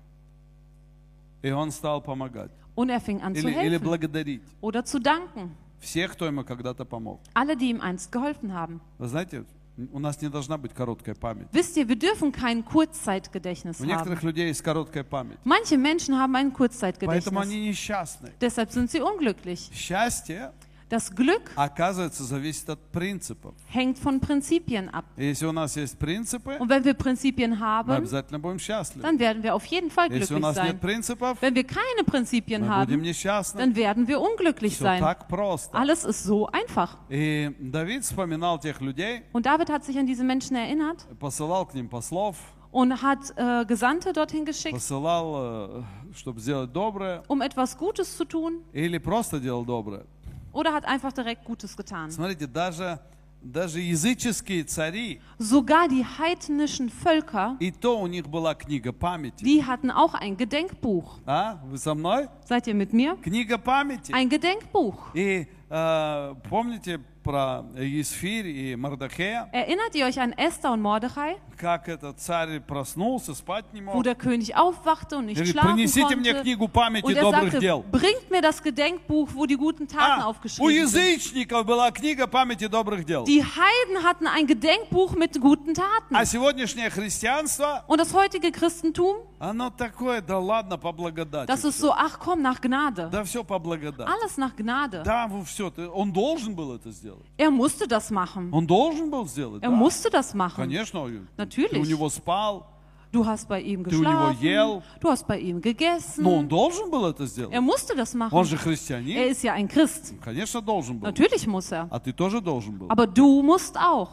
И он стал помогать. Und er fing an zu Или, или helfen благодарить oder zu danken. всех, кто ему когда-то помог. Alle, die ihm einst geholfen haben. Вы знаете, у нас не должна быть короткая память. Wisst ihr, wir dürfen kein Kurzzeitgedächtnis У haben. некоторых людей есть короткая память. Manche Menschen haben ein Поэтому Kurzzeitgedächtnis. они несчастны. Deshalb sind sie unglücklich. Счастье, Das Glück оказывается, зависит от принципов. hängt von Prinzipien ab. И Если у нас есть принципы, Und wenn wir Prinzipien мы haben, обязательно будем счастливы. dann werden wir auf jeden Fall Если у glücklich нас sein. нет принципов, Wenn wir keine Prinzipien мы будем haben, несчастны. dann werden wir unglücklich Все sein. так просто. Alles ist so einfach. И Давид вспоминал тех людей, Und David hat sich an diese Menschen erinnert посылал к ним послов, und hat äh, Gesandte dorthin geschickt, посылал, чтобы сделать доброе, um etwas Gutes zu tun или просто делал доброе. oder hat einfach direkt Gutes getan. Смотрите, даже, даже языческие цари, Sogar die heidnischen Völker, и то у них была книга памяти. die hatten auch ein Gedenkbuch. А? Вы со мной? Seid ihr mit mir? Книга памяти. Ein Gedenkbuch. И э, помните про Есфирь и Мардахея, Erinnert ihr euch an Esther und Mordechai, как этот царь проснулся, спать не wo мог. der König aufwachte und nicht Говорит, schlafen принесите мне konnte? книгу памяти Und er добрых sagte, дел. bringt mir das Gedenkbuch, wo die guten Taten А, у aufgeschrieben sind. язычников была книга памяти добрых дел. Die Heiden hatten ein Gedenkbuch mit guten Taten. А сегодняшнее христианство, Und das heutige Christentum, оно такое, да ладно, по благодати. das ist so, ach komm, nach Gnade. Да все по благодати. Alles nach Gnade. Да, все, он должен был это сделать. Er musste das machen. Он должен был сделать. Er да. musste das machen. Конечно, Natürlich. ты у него спал, Du hast bei ihm Ты у него geschlafen. ел. Du hast bei ihm gegessen. но он должен был это сделать. Er musste das Он machen. же Er христианин. ist ja ein Christ. Конечно, должен был. Natürlich muss er. А ты тоже должен был. Aber du musst auch.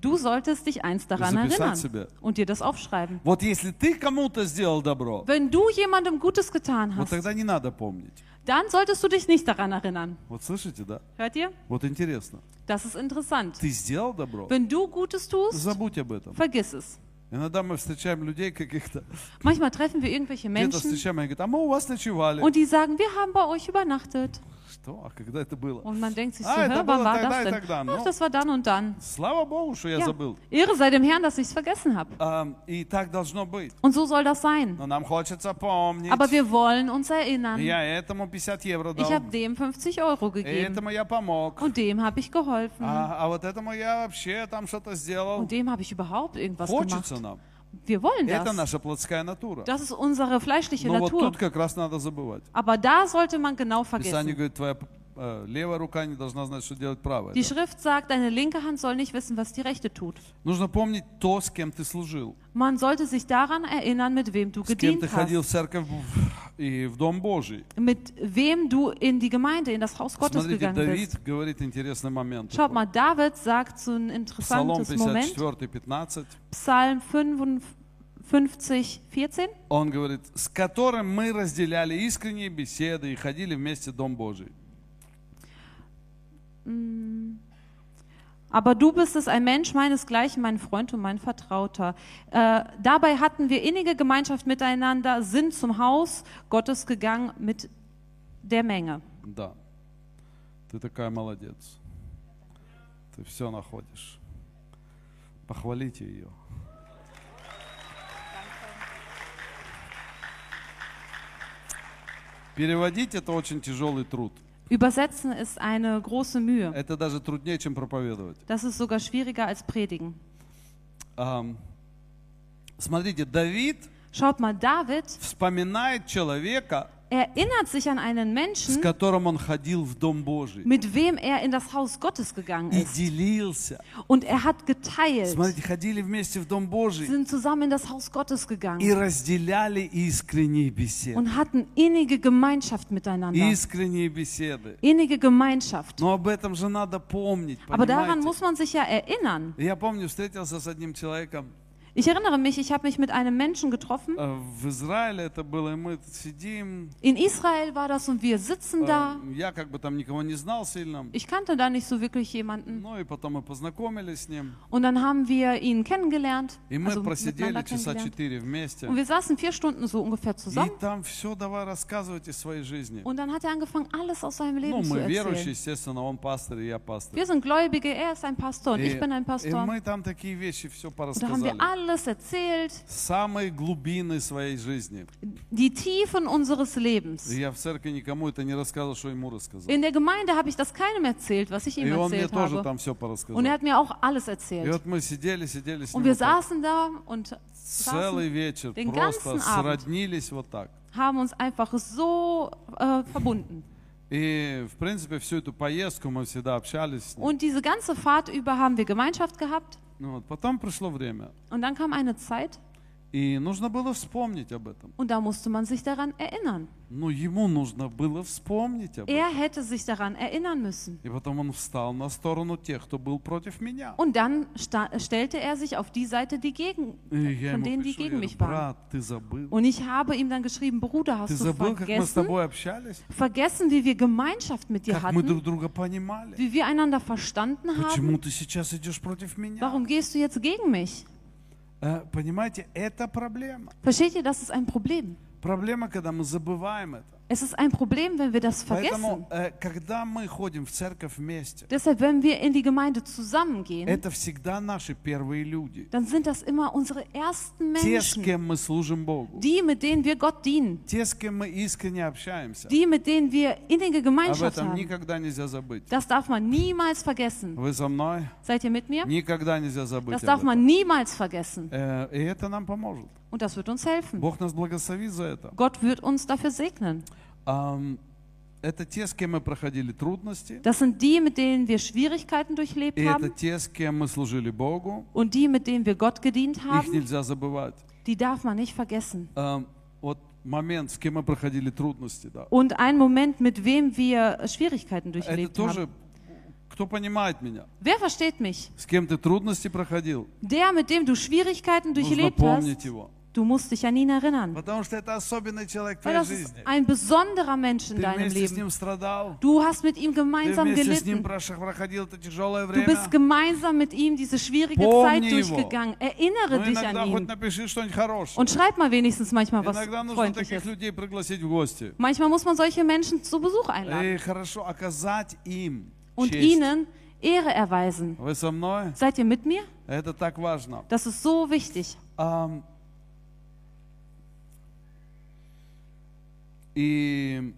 Du solltest dich einst daran Записать erinnern себе. und dir das aufschreiben. Вот если ты кому-то сделал добро, Wenn du jemandem Gutes getan вот hast, тогда не надо помнить. dann solltest du dich nicht daran erinnern. Вот слышите, да? Hört ihr? Вот интересно. Das ist interessant. Ты сделал добро, Wenn du Gutes tust, забудь об этом. vergiss es. Иногда мы встречаем людей каких-то, Manchmal treffen wir irgendwelche где-то Menschen встречаем, они говорят, а мы у вас ночевали. und die sagen, wir haben bei euch übernachtet. Что? А когда это было? Und man denkt sich so, Ah, hä, это wann было war тогда das и denn? тогда, ну. Ach, das war dann und dann. Слава Богу, что я Ja. забыл. Ehre sei dem Herrn, dass ich es vergessen habe. А, И так должно быть. Und so soll das sein. Но нам хочется помнить. Aber wir wollen uns erinnern. Я этому 50 евро Ich дал. habe dem 50 Euro gegeben. Этому я помог. Und dem habe ich geholfen. А, а вот этому я вообще там что-то сделал. Und dem habe ich überhaupt irgendwas gemacht. Хочется нам. Wir wollen Это das. наша плотская натура. Das ist unsere fleischliche Но вот Natur. тут как раз надо забывать. Aber da sollte man genau Писание vergessen. говорит, твоя Э, левая рука не должна знать, что делать правая. Die. Schrift sagt, deine linke Hand soll nicht wissen, was die rechte tut. Нужно помнить то, с кем ты служил. Man sollte sich daran erinnern, mit wem du С кем ты gedient ходил в hast. церковь в- и в Дом Божий. Mit wem du in die Gemeinde, in das Haus Gottes Смотрите, gegangen Давид bist. Schaut mal, David sagt so ein interessantes Moment. 54, 15. Psalm 55, 14. Он говорит, с которым мы разделяли искренние беседы и ходили вместе в Дом Божий. Aber du bist es, ein Mensch meinesgleichen, mein Freund und mein Vertrauter. Äh, dabei hatten wir innige Gemeinschaft miteinander, sind zum Haus Gottes gegangen mit der Menge. Да. Ты такая молодец. Ты все находишь. Похвалите ее. Переводить это очень тяжелый труд. Übersetzen ist eine große Mühe. Это даже труднее, чем проповедовать. Das ist sogar schwieriger als predigen. Ам, Смотрите, Давид Schaut mal, David вспоминает человека, erinnert sich an einen с Menschen, которым он ходил в Дом Божий mit wem er in das Haus Gottes gegangen и ist. делился. Und er hat geteilt, Смотрите, ходили вместе в Дом Божий sind zusammen in das Haus Gottes и gegangen разделяли искренние беседы. und hatten innige Gemeinschaft miteinander. Искренние беседы. Innige Gemeinschaft. Но об этом же надо помнить, Aber daran понимаете? muss man sich ja erinnern. Я помню, встретился с одним человеком Ich erinnere mich, ich habe mich mit einem Menschen getroffen. э, в Израиле, это было, и мы сидим, In Israel war das und wir sitzen da. э, я как бы там никого не знал сильно, Ich kannte da nicht so wirklich jemanden. ну и потом мы познакомились с ним, Und dann haben wir ihn kennengelernt. и мы Also просидели miteinander часа kennengelernt. четыре вместе, Und wir saßen vier Stunden so ungefähr и zusammen. там все давай рассказывать из своей жизни. Und dann hat er angefangen, alles aus seinem Ну, Leben zu мы верующие, erzählen. естественно, он пастор, и я пастор. Wir sind Gläubige, er ist ein Pastor und И, ich bin ein и Pastor. мы там такие вещи все Und da haben wir порассказали. alles erzählt, Самые глубины своей жизни. die Tiefen unseres Lebens. И я в церкви никому это не рассказывал, что ему рассказал. In der Gemeinde habe ich das keinem erzählt, was ich ihm И он мне erzählt тоже habe. там все порассказал. Und er hat mir auch alles И erzählt. вот мы сидели, сидели с Und ним wir вот так. saßen da und целый saßen, вечер, den просто ganzen Abend. сроднились вот так. haben uns einfach so äh, verbunden. И, в принципе, всю эту поездку мы всегда общались с ним. Und diese ganze Fahrt über haben wir Gemeinschaft gehabt. Und dann kam eine Zeit, и нужно было вспомнить об этом. und da musste man sich daran erinnern. Ну, ему нужно было вспомнить об этом. Er hätte sich daran erinnern müssen. И потом он встал на сторону тех, кто был против меня. Und dann sta stellte er sich auf die Seite, die gegen, И я von ему denen, die пишу, я gegen говорю, mich waren. брат, ты забыл? Und ich habe ihm dann geschrieben, Bruder, Ты hast du забыл, как мы с vergessen, тобой общались? vergessen, wie wir Gemeinschaft mit dir Как мы hatten, друг друга понимали? wie wir einander verstanden Почему haben? ты сейчас идешь против меня? Warum gehst du jetzt gegen mich? Э, Понимаете, это проблема. Versteht ihr, das ist ein Problem. Проблема, когда мы забываем это. Es ist ein Problem, wenn wir das Поэтому, vergessen. э, когда мы ходим в церковь вместе, Deshalb, wenn wir in die Gemeinde zusammengehen, это всегда наши первые люди. dann sind das immer unsere ersten Те, с Menschen, кем мы служим Богу. die, mit denen wir Gott dienen, Те, с кем мы искренне общаемся. die, mit denen wir innige Об Gemeinschaft этом haben. никогда нельзя забыть. Das darf man niemals vergessen. Вы со мной? Seid ihr mit mir? Никогда нельзя забыть Das об darf этом. man niemals vergessen. Э, И это нам поможет. Und das wird uns helfen. Бог нас благословит за это. Gott wird uns dafür segnen. Ам, Это те, с кем мы проходили трудности. Das sind die, mit denen wir Schwierigkeiten durchlebt И это haben те, с кем мы служили Богу. und die, mit denen wir Gott gedient Их haben. нельзя забывать. Die darf man nicht vergessen. Ам, Вот момент, с кем мы проходили трудности, да. Und ein Moment, mit wem wir Schwierigkeiten Это durchlebt тоже, haben. кто понимает меня? Wer versteht mich? С кем ты трудности проходил? Der, mit dem du Schwierigkeiten Нужно durchlebt помнить hast, его. Du musst dich an ihn erinnern, Потому что это особенный человек в weil твоей das ist жизни. ein besonderer Mensch in Ты deinem вместе с Leben. ним страдал. Du hast mit ihm Ты gemeinsam вместе с ним gelitten. прош- проходил это тяжелое Du время. bist gemeinsam mit ihm diese schwierige Помни Zeit его. durchgegangen. Erinnere Ну, dich иногда an хоть ihn. напиши что-нибудь хорошее. Und schreib mal wenigstens manchmal was Иногда нужно таких Freundliches. людей пригласить в гости. Manchmal muss man solche Menschen zu Besuch einladen И хорошо оказать им und честь. ihnen Ehre erweisen. Вы со мной? Seid ihr mit mir? Это так важно. Das ist so wichtig. Ам, И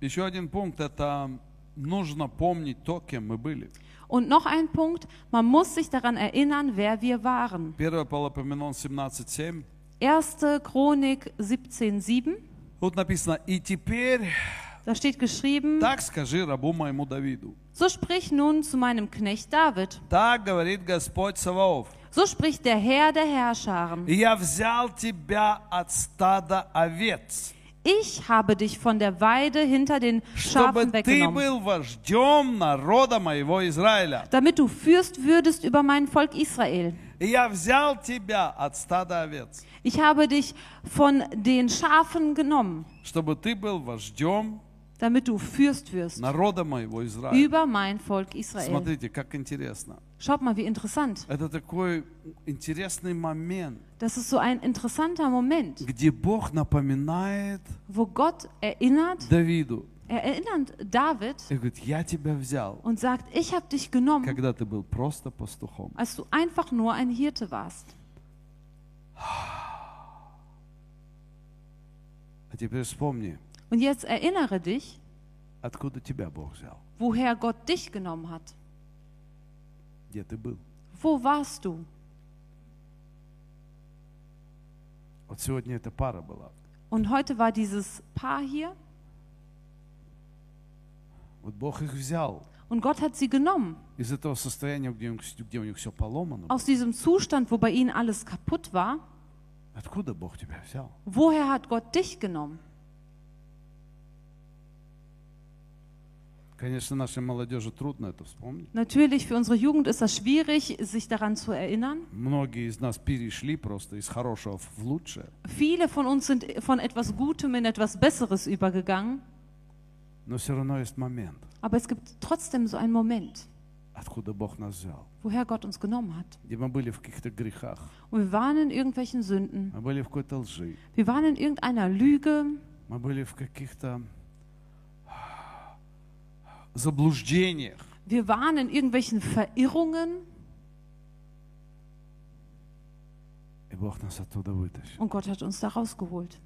еще один пункт, это нужно помнить то, кем мы были. Und noch ein Punkt, man muss sich daran erinnern, wer wir waren. 1 Паралипоменон 17.7. 1. Chronik 17,7, Тут написано, и теперь da steht geschrieben, так скажи рабу моему Давиду. so sprich nun zu meinem Knecht David. Так говорит Господь Саваоф. So spricht der Herr der Herrscharen. Я взял тебя от стада овец, Ich habe dich von der Weide hinter den чтобы Schafen ты weggenommen, был вождем народа моего Израиля. damit du Fürst würdest über mein Volk Israel. И я взял тебя от стада овец, Ich habe dich von den Schafen genommen, чтобы ты был вождем damit du Fürst wirst народа моего Израиля. über mein Volk Israel. Смотрите, как интересно. Schaut mal, wie interessant. Это такой интересный момент, Das ist so ein interessanter Moment, где Бог напоминает wo Gott erinnert, Давиду er erinnert David и говорит, я тебя взял, und sagt, ich habe dich genommen, когда ты был просто пастухом. als du einfach nur ein Hirte warst. А теперь вспомни, Und jetzt erinnere dich, откуда тебя Бог взял, woher Gott dich genommen hat. где ты был. Wo warst du? Вот сегодня эта пара была. Und heute war dieses Paar hier Вот Бог их взял und Gott hat sie genommen. из этого состояния, где у них, где у них все поломано. Aus diesem Zustand, wo bei ihnen alles kaputt war. Откуда Бог тебя взял? Woher hat Gott dich genommen? Конечно, нашей молодежи трудно это вспомнить. Natürlich, für unsere Jugend ist das schwierig, sich daran zu erinnern. Многие из нас перешли просто из хорошего в лучшее. Viele von uns sind von etwas Gutem in etwas Besseres übergegangen. Но все равно есть момент, Aber es gibt trotzdem so einen Moment, откуда Бог нас взял. woher Gott uns genommen hat. Где мы были в каких-то грехах, Und wir waren in irgendwelchen Sünden. мы были в какой-то лжи, Wir waren in irgendeiner Lüge. мы были в каких-то заблуждениях. Wir waren in irgendwelchen Verirrungen. И Бог нас оттуда вытащил. Und Gott hat uns da rausgeholt.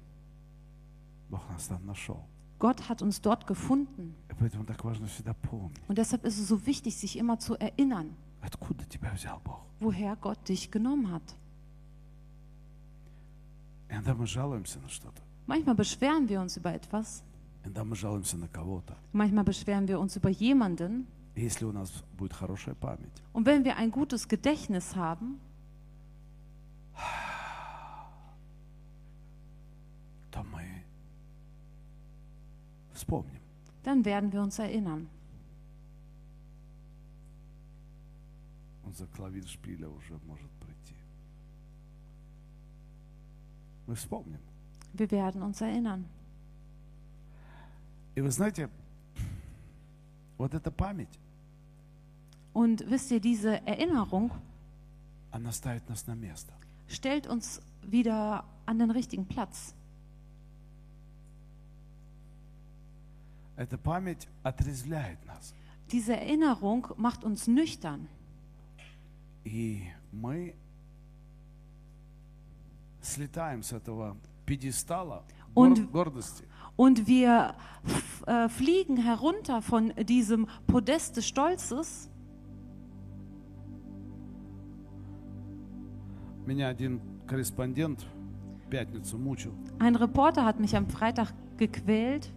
Бог нас там нашел. Gott hat uns dort gefunden. И поэтому так важно всегда помнить, Und deshalb ist es so wichtig, sich immer zu erinnern, откуда тебя взял Бог. woher Gott dich genommen hat. Иногда мы жалуемся на что-то. Manchmal beschweren wir uns über etwas. Иногда мы жалуемся на кого-то. Manchmal beschweren wir uns über jemanden. И если у нас будет хорошая память, Und wenn wir ein gutes Gedächtnis haben, то мы вспомним. dann werden wir uns erinnern. Он за клавиш шпиля уже может прийти. Мы вспомним. Wir werden uns erinnern. И вы знаете, вот эта память, Und wisst ihr, diese Erinnerung она ставит нас на место. stellt uns wieder an den richtigen Platz. Эта память отрезвляет нас. Diese Erinnerung macht uns nüchtern. И мы слетаем с этого пьедестала Und- гор- гордости. Und wir f- äh, fliegen herunter von diesem Podest des Stolzes. Меня один корреспондент в пятницу мучил. Ein Reporter hat mich am Freitag gequält,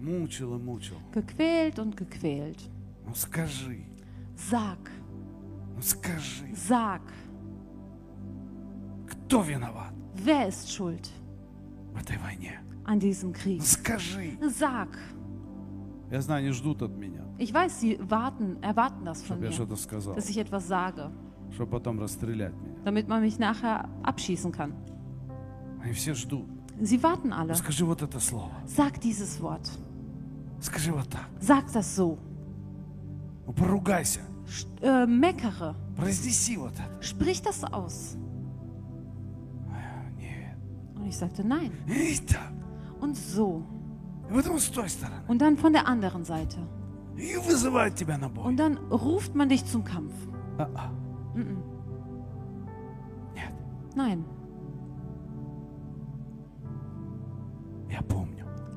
Мучил и мучил. gequält und gequält. Ну скажи, Sag, ну скажи, sag, кто виноват wer ist schuld в этой войне? an diesem Ну Krieg? скажи. Sag. Я знаю, они ждут от меня, Ich weiß, sie warten, erwarten das von чтобы я mir, что-то сказал, dass ich etwas sage, чтобы потом расстрелять меня. damit man mich nachher abschießen kann. Они все ждут. Sie warten alle. Скажи вот это слово. Sag dieses Wort. Скажи вот так. Sag das so. Ну, поругайся. Sch- Äh, meckere. Произнеси вот это. Sprich das aus. Und ich sagte, nein. Und so. Und dann von der anderen Seite. Und dann ruft man dich zum Kampf. Nein.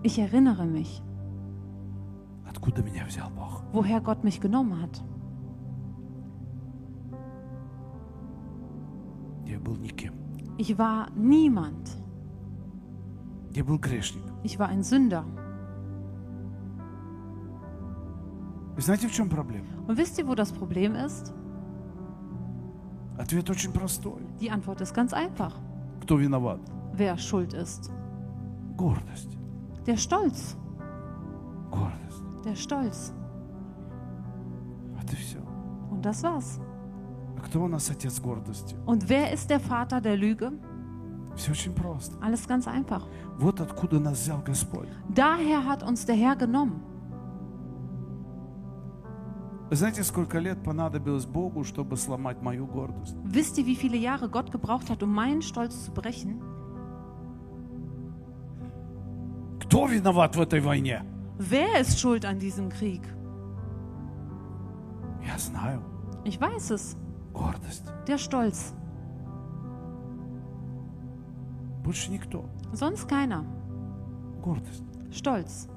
Ich erinnere mich, woher Gott mich genommen hat. Ich war niemand. Ich war ein Sünder. Und wisst ihr, wo das Problem ist? Die Antwort ist ganz einfach. Wer schuld ist? Der Stolz. Der Stolz. Und das war's. Und wer ist der Vater der Lüge? Все очень просто. Alles ganz einfach. Вот откуда нас взял Господь. Daher hat uns der Herr genommen. Вы знаете, сколько лет понадобилось Богу, чтобы сломать мою гордость? Wisst ihr, wie viele Jahre Gott gebraucht hat, um meinen Stolz zu brechen? Кто виноват в этой войне? Wer ist schuld an diesem Krieg? Я знаю. Ich weiß es. Гордость. Der Stolz. Больше никто. Sonst keiner. Гордость. Stolz.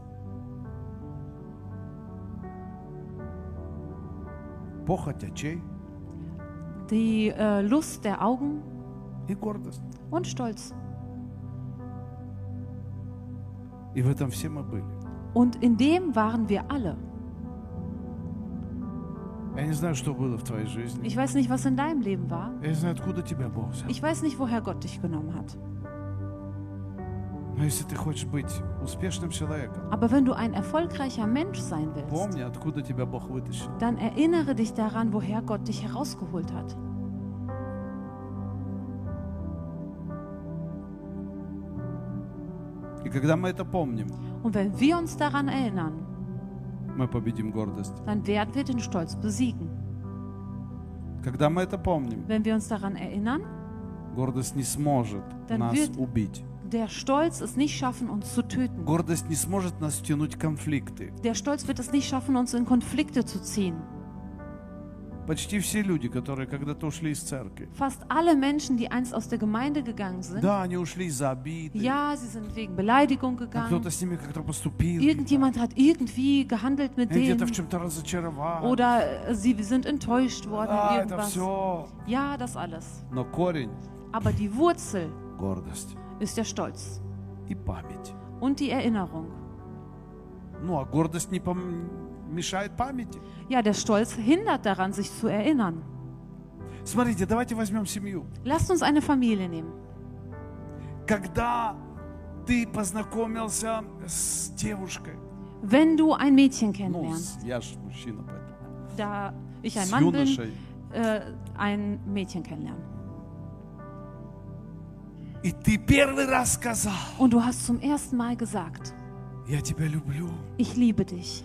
Похоть очей Die äh, Lust der Augen и гордость. und Stolz. И в этом все мы были. Und in dem waren wir alle. Я не знаю, что было в твоей жизни. Ich weiß nicht, was in deinem Leben war. Я не знаю, откуда тебя Бог взял. Ich weiß nicht, woher Gott dich genommen hat. Aber wenn du ein erfolgreicher Mensch sein willst, помни, откуда тебя Бог вытащил. dann erinnere dich daran, woher Gott dich herausgeholt hat. И когда мы это помним, Und wenn wir uns daran erinnern, мы победим гордость. dann werden wir den Stolz besiegen. Когда мы это помним, Wenn wir uns daran erinnern, гордость не сможет Dann нас wird- убить. der Stolz es nicht schaffen, uns zu töten. Гордость не сможет нас втянуть в конфликты. Der Stolz wird es nicht schaffen, uns in Konflikte zu ziehen. Почти все люди, которые когда-то ушли из церкви, Fast alle Menschen, die einst aus der Gemeinde gegangen sind, да, они ушли из-за обиды, ja, sie sind wegen Beleidigung а gegangen. кто-то с ними как-то поступил, Irgendjemand hat irgendwie gehandelt mit они где-то в denen. чем-то разочаровали. Oder äh, sie sind enttäuscht worden in Да, это irgendwas. все. Ja, das alles. Но корень Aber die Wurzel – гордость ist der Stolz и память. und die Erinnerung. Ну, а гордость не пом- мешает памяти. Ja, der Stolz hindert daran, sich zu erinnern. Смотрите, давайте возьмем семью. Lasst uns eine Familie nehmen. Когда ты познакомился с девушкой, Wenn du ein Mädchen ну, kennenlernst, с- я же мужчина, поэтому, da ich ein с Mann bin, юношей, äh, ein Mädchen kennenlernen. Und du hast zum ersten Mal gesagt, ich liebe dich.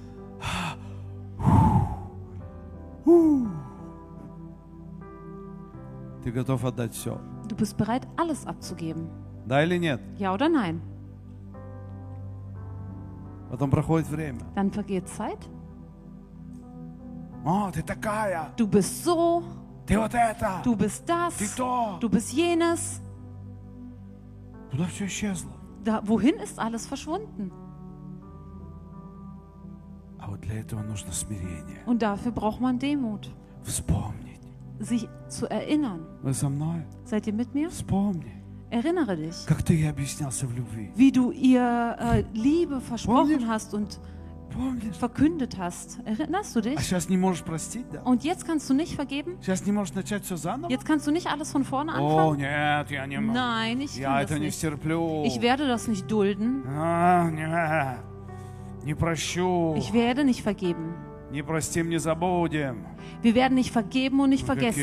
Du bist bereit, alles abzugeben. Ja oder nein? Dann vergeht Zeit. Du bist so. Du bist das. Du bist jenes. Da, wohin ist alles verschwunden? Und dafür braucht man Demut. Sich zu erinnern. Seid ihr mit mir? Erinnere dich, wie du ihr äh, Liebe versprochen hast und verkündet hast. Erinnerst du dich? Und jetzt kannst du nicht vergeben? Jetzt kannst du nicht alles von vorne anfangen? Nein, ich, ich werde das nicht dulden. Ich werde nicht vergeben. Wir werden nicht vergeben und nicht vergessen.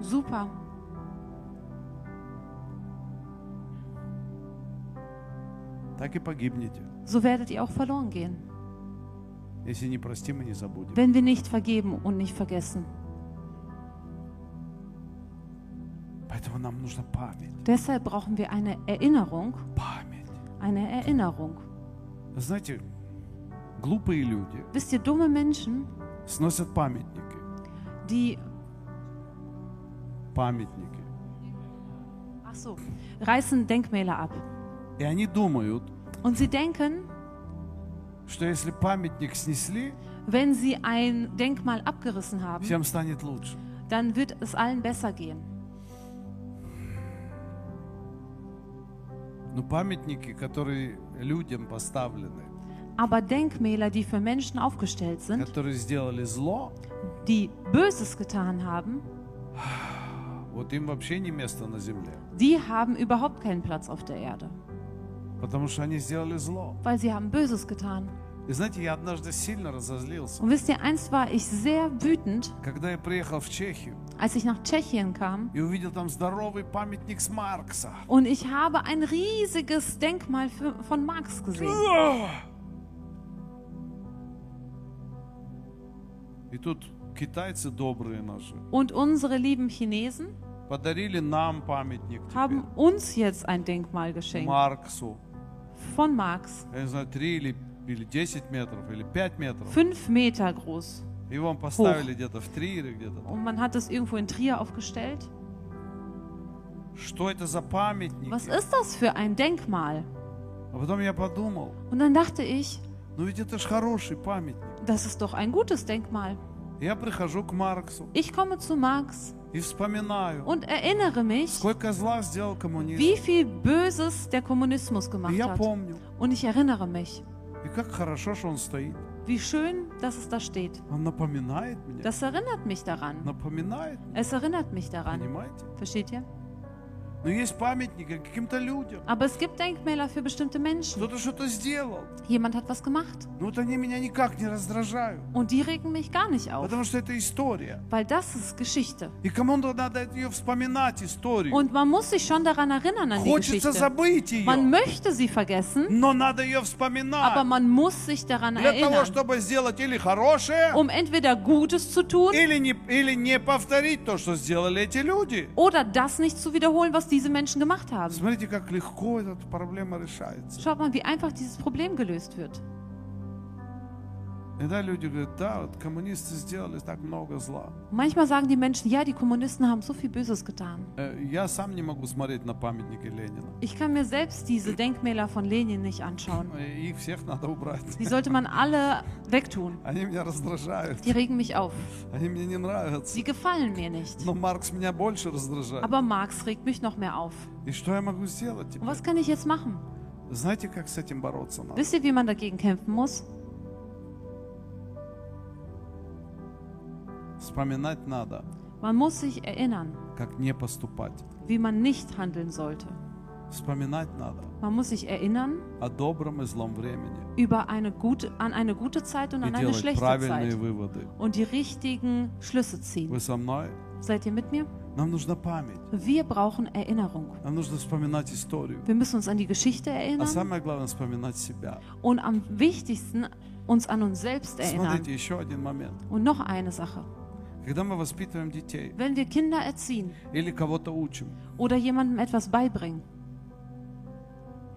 Super. So werdet ihr auch verloren gehen. wenn wir nicht vergeben und nicht vergessen. Поэтому нам нужна память. Deshalb brauchen wir eine Erinnerung, Память. eine Erinnerung. Вы Знаете, глупые люди Wisst ihr, dumme Menschen, сносят памятники. die, Памятники. ach so, reißen Denkmäler ab. И они думают, Und sie denken, wenn sie ein Denkmal abgerissen haben, dann wird es allen besser gehen. Aber Denkmäler, die für Menschen aufgestellt sind, die Böses getan haben, die haben überhaupt keinen Platz auf der Erde. Потому что они сделали зло. weil sie haben Böses getan. И знаете, я однажды сильно разозлился, Und wisst ihr, einst war ich sehr wütend, когда я приехал в Чехию als ich nach Tschechien kam и увидел там здоровый памятник с Маркса. und ich habe ein riesiges Denkmal für, von Marx gesehen. И тут китайцы добрые наши Und unsere lieben Chinesen подарили нам памятник теперь, haben uns jetzt ein Denkmal geschenkt Марксу. von Marx. Я не знаю, 3 или, или 10 метров, или 5 метров. Fünf Meter groß. Его поставили где-то в Трире, где-то. там. Und man hat es irgendwo in Trier aufgestellt. Что это за памятник? Was ist das für ein Denkmal? А потом я подумал, Und dann dachte ich, ну ведь это ж хороший памятник. das ist doch ein gutes Denkmal. Я прихожу к Марксу Ich komme zu Marx и вспоминаю, Und erinnere mich, wie viel Böses der Kommunismus gemacht hat. Und ich erinnere mich. Wie schön, dass es da steht. Das erinnert mich daran. Es erinnert mich daran. Versteht ihr? Aber es gibt Denkmäler für bestimmte Menschen. Jemand hat was gemacht. Und die regen mich gar nicht auf. Weil das ist Geschichte. Und man muss sich schon daran erinnern an die Geschichte. Man möchte sie vergessen. Aber man muss sich daran erinnern. Um entweder Gutes zu tun. Oder das nicht zu wiederholen, was diese Menschen gemacht haben. Смотрите, как легко эта проблема решается. Schaut mal, wie einfach dieses Problem gelöst wird. Иногда люди говорят, да, вот коммунисты сделали так много зла. Manchmal sagen die Menschen, ja, die Kommunisten haben so viel Böses getan. Э, Я сам не могу смотреть на памятники Ленина. Ich kann mir selbst diese Denkmäler von Lenin nicht anschauen. Э, Их всех надо убрать. Die sollte man alle wegtun. Они меня раздражают. Die regen mich auf. Они мне не нравятся. Sie gefallen mir nicht. Но Маркс меня больше раздражает. Aber Marx regt mich noch mehr auf. И что я могу сделать Und теперь? was kann ich jetzt machen? Знаете, как с этим бороться надо? Wisst ihr, wie man dagegen kämpfen muss? Вспоминать надо, Man muss sich erinnern, как не поступать. wie man nicht handeln sollte. Вспоминать надо Man muss sich erinnern о добром и злом времени. über eine gute, an eine gute Zeit und И an eine делать schlechte правильные Zeit выводы. und die richtigen Schlüsse ziehen. Вы со мной? Seid ihr mit mir? Нам нужна память. Wir brauchen Erinnerung. Нам нужно вспоминать историю. Wir müssen uns an die Geschichte А erinnern самое главное вспоминать себя. und am wichtigsten uns an uns selbst erinnern. Смотрите, еще один момент. Und noch eine Sache. Wenn wir Kinder erziehen или кого-то учим, oder jemandem etwas beibringen,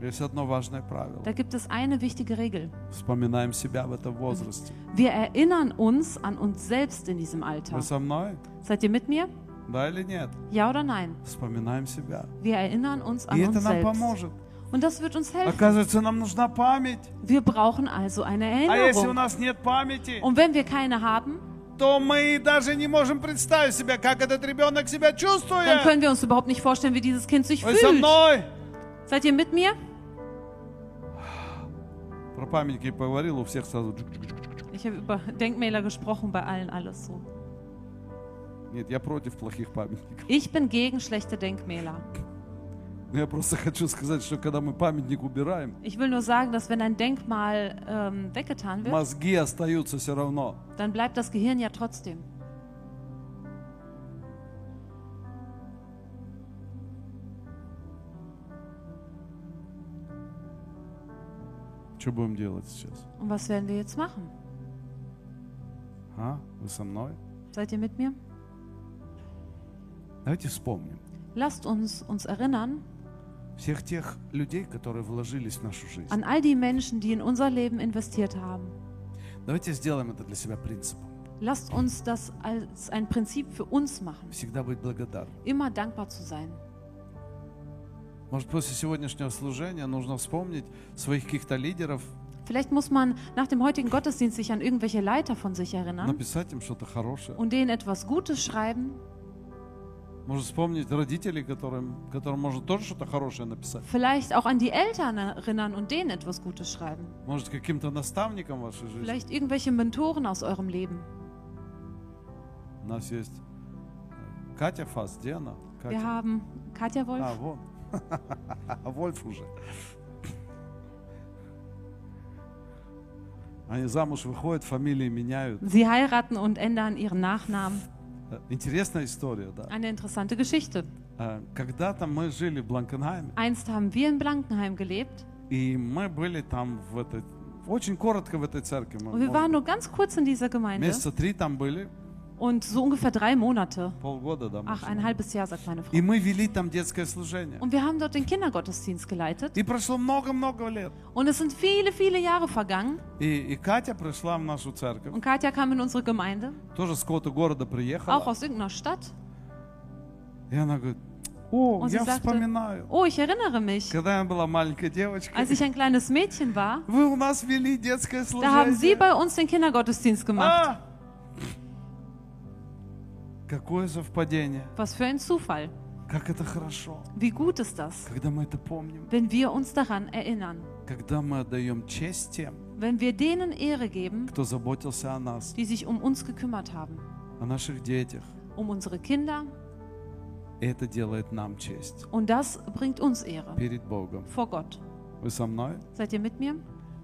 есть одно важное правило. da gibt es eine wichtige Regel. Вспоминаем себя в этом возрасте. Wir erinnern uns an uns selbst in diesem Alter. Вы со мной? Seid ihr mit mir? Да или нет? Ja oder nein? Вспоминаем себя. Wir erinnern uns И an это uns нам selbst. поможет. Und das wird uns helfen. Оказывается, нам нужна память. Wir brauchen also eine А если у Erinnerung. нас нет памяти, Und wenn wir keine haben, то мы даже не можем представить себе, как этот ребенок себя dann чувствует. können wir uns überhaupt nicht vorstellen, wie dieses Kind sich Вы со fühlt. мной? Seid ihr mit mir? Про памятники поговорил, у всех сразу... джук-джук-джук. Ich habe über Denkmäler gesprochen, bei allen alles so. Нет, я против плохих памятников. Ich bin gegen schlechte Denkmäler. Но я просто хочу сказать, что когда мы памятник убираем, Ich will nur sagen, dass wenn ein Denkmal ähm, weggetan wird, мозги остаются все равно. dann bleibt das Gehirn ja trotzdem. Что будем делать сейчас? Und was werden wir jetzt machen? А? Вы со мной? Seid ihr mit mir? Давайте вспомним Lasst uns uns erinnern an all die Menschen, die in unser Leben investiert haben. Давайте сделаем это для себя принципом. Lasst uns das als ein Prinzip für uns machen, Всегда быть благодарным. immer dankbar zu sein. Может, после сегодняшнего служения нужно вспомнить своих каких-то лидеров, Vielleicht muss man nach dem heutigen Gottesdienst sich an irgendwelche Leiter von sich erinnern написать им что-то хорошее. und denen etwas Gutes schreiben. Может, вспомнить родителей, которым, которым можно тоже что-то хорошее написать. Vielleicht auch an die Eltern erinnern und denen etwas Gutes schreiben. Может, каким-то наставникам в вашей жизни. Vielleicht irgendwelche Mentoren aus eurem Leben. У нас есть э, Катя Фас. Где она? Wir Катя. haben Katja Wolf. А, вон. А Вольф уже. Они замуж выходят, фамилии меняют. Sie heiraten und ändern ihren Nachnamen. Интересная история, да. Eine interessante Geschichte. Э, Когда-то мы жили в Бланкенхайме, Einst haben wir in Blankenheim gelebt и мы были там в этой... Очень коротко в этой церкви. Мы, und wir waren nur ganz kurz in dieser Gemeinde месяца три там были, Und so ungefähr drei Monate. Ach, ein halbes Jahr, sagt meine Frau. Und wir haben dort den Kindergottesdienst geleitet. Und es sind viele, viele Jahre vergangen. Und Katja kam in unsere Gemeinde. Auch aus irgendeiner Stadt. Und sie sagte, oh, ich erinnere mich, als ich ein kleines Mädchen war, da haben Sie bei uns den Kindergottesdienst gemacht. А! Какое совпадение. Was für ein Zufall. Как это хорошо, Wie gut ist das, когда мы это помним. wenn wir uns daran erinnern. Когда мы отдаем честь тем, Wenn wir denen Ehre geben, кто заботился о нас, die sich um uns gekümmert haben. о наших детях. Um unsere Kinder. И это делает нам честь Und das bringt uns Ehre перед Богом. vor Gott. Вы со мной? Seid ihr mit mir?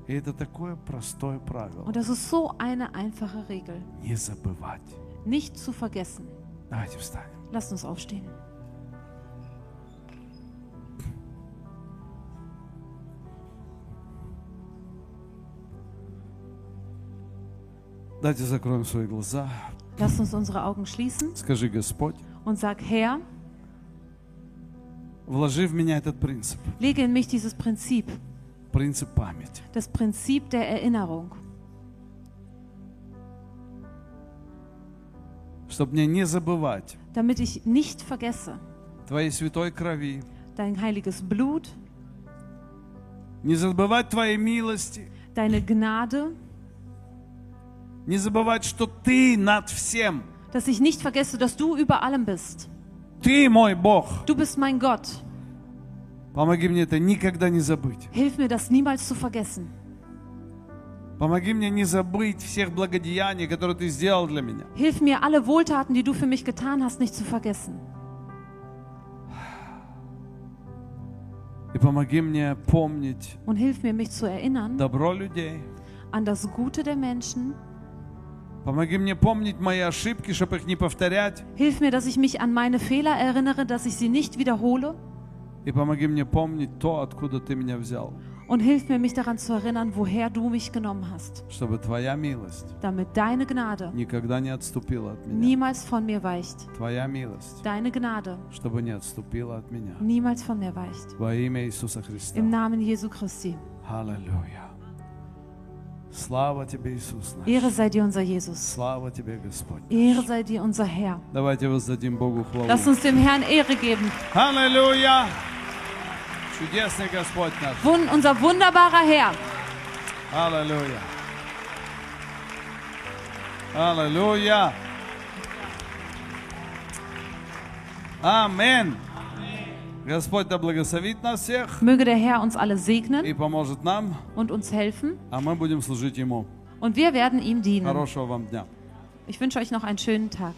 И это такое простое правило. Und das ist so eine einfache Regel. Не забывать. Nicht zu vergessen. Давайте встанем. Lasst uns aufstehen. Давайте закроем свои глаза. Lasst uns unsere Augen schließen Скажи, Господь, und sag, Herr, вложи в меня этот принцип. lege in mich dieses Prinzip, Принцип памяти. das Prinzip der Erinnerung, Чтобы мне не забывать damit ich nicht vergesse Твоей святой крови. dein heiliges Blut, Не забывать Твоей милости. deine Gnade, Не забывать, что Ты над всем. dass ich nicht vergesse, dass du über allem bist. Ты мой Бог. Du bist mein Gott. Помоги мне это никогда не забыть. Hilf mir, das niemals zu vergessen. Помоги мне не забыть всех благодеяний, которые Ты сделал для меня. Hilf mir, alle Wohltaten, die du für mich getan hast, nicht zu vergessen. И помоги мне помнить Und hilf mir, mich zu erinnern добро людей. an das Gute der Menschen. Помоги мне помнить мои ошибки, чтобы их не повторять. Hilf mir, dass ich mich an meine Fehler erinnere, dass ich sie nicht wiederhole. И помоги мне помнить то, откуда Ты меня взял. Und hilf mir, mich daran zu erinnern, woher du mich genommen hast. Чтобы Твоя милость Damit deine Gnade никогда не отступила от меня. niemals von mir weicht. Твоя милость, Deine Gnade чтобы не отступила от меня. niemals von mir weicht. Во имя Иисуса Христа. Im Namen Jesu Christi. Аллилуйя. Слава Тебе, Иисус наш. Ehre sei dir, unser Jesus. Слава Тебе, Господь. Ehre sei dir, unser Herr. Давайте воздадим Богу хвалу. Lass uns dem Herrn Ehre geben. Аллилуйя. unser wunderbarer Herr. Аллилуйя. Аллилуйя. Амин. Господь да благословит нас всех Möge der Herr uns alle и segnen поможет нам, und uns helfen. а мы будем служить Ему. Und wir werden ihm dienen. Хорошего вам дня. Ich wünsche euch noch einen schönen Tag.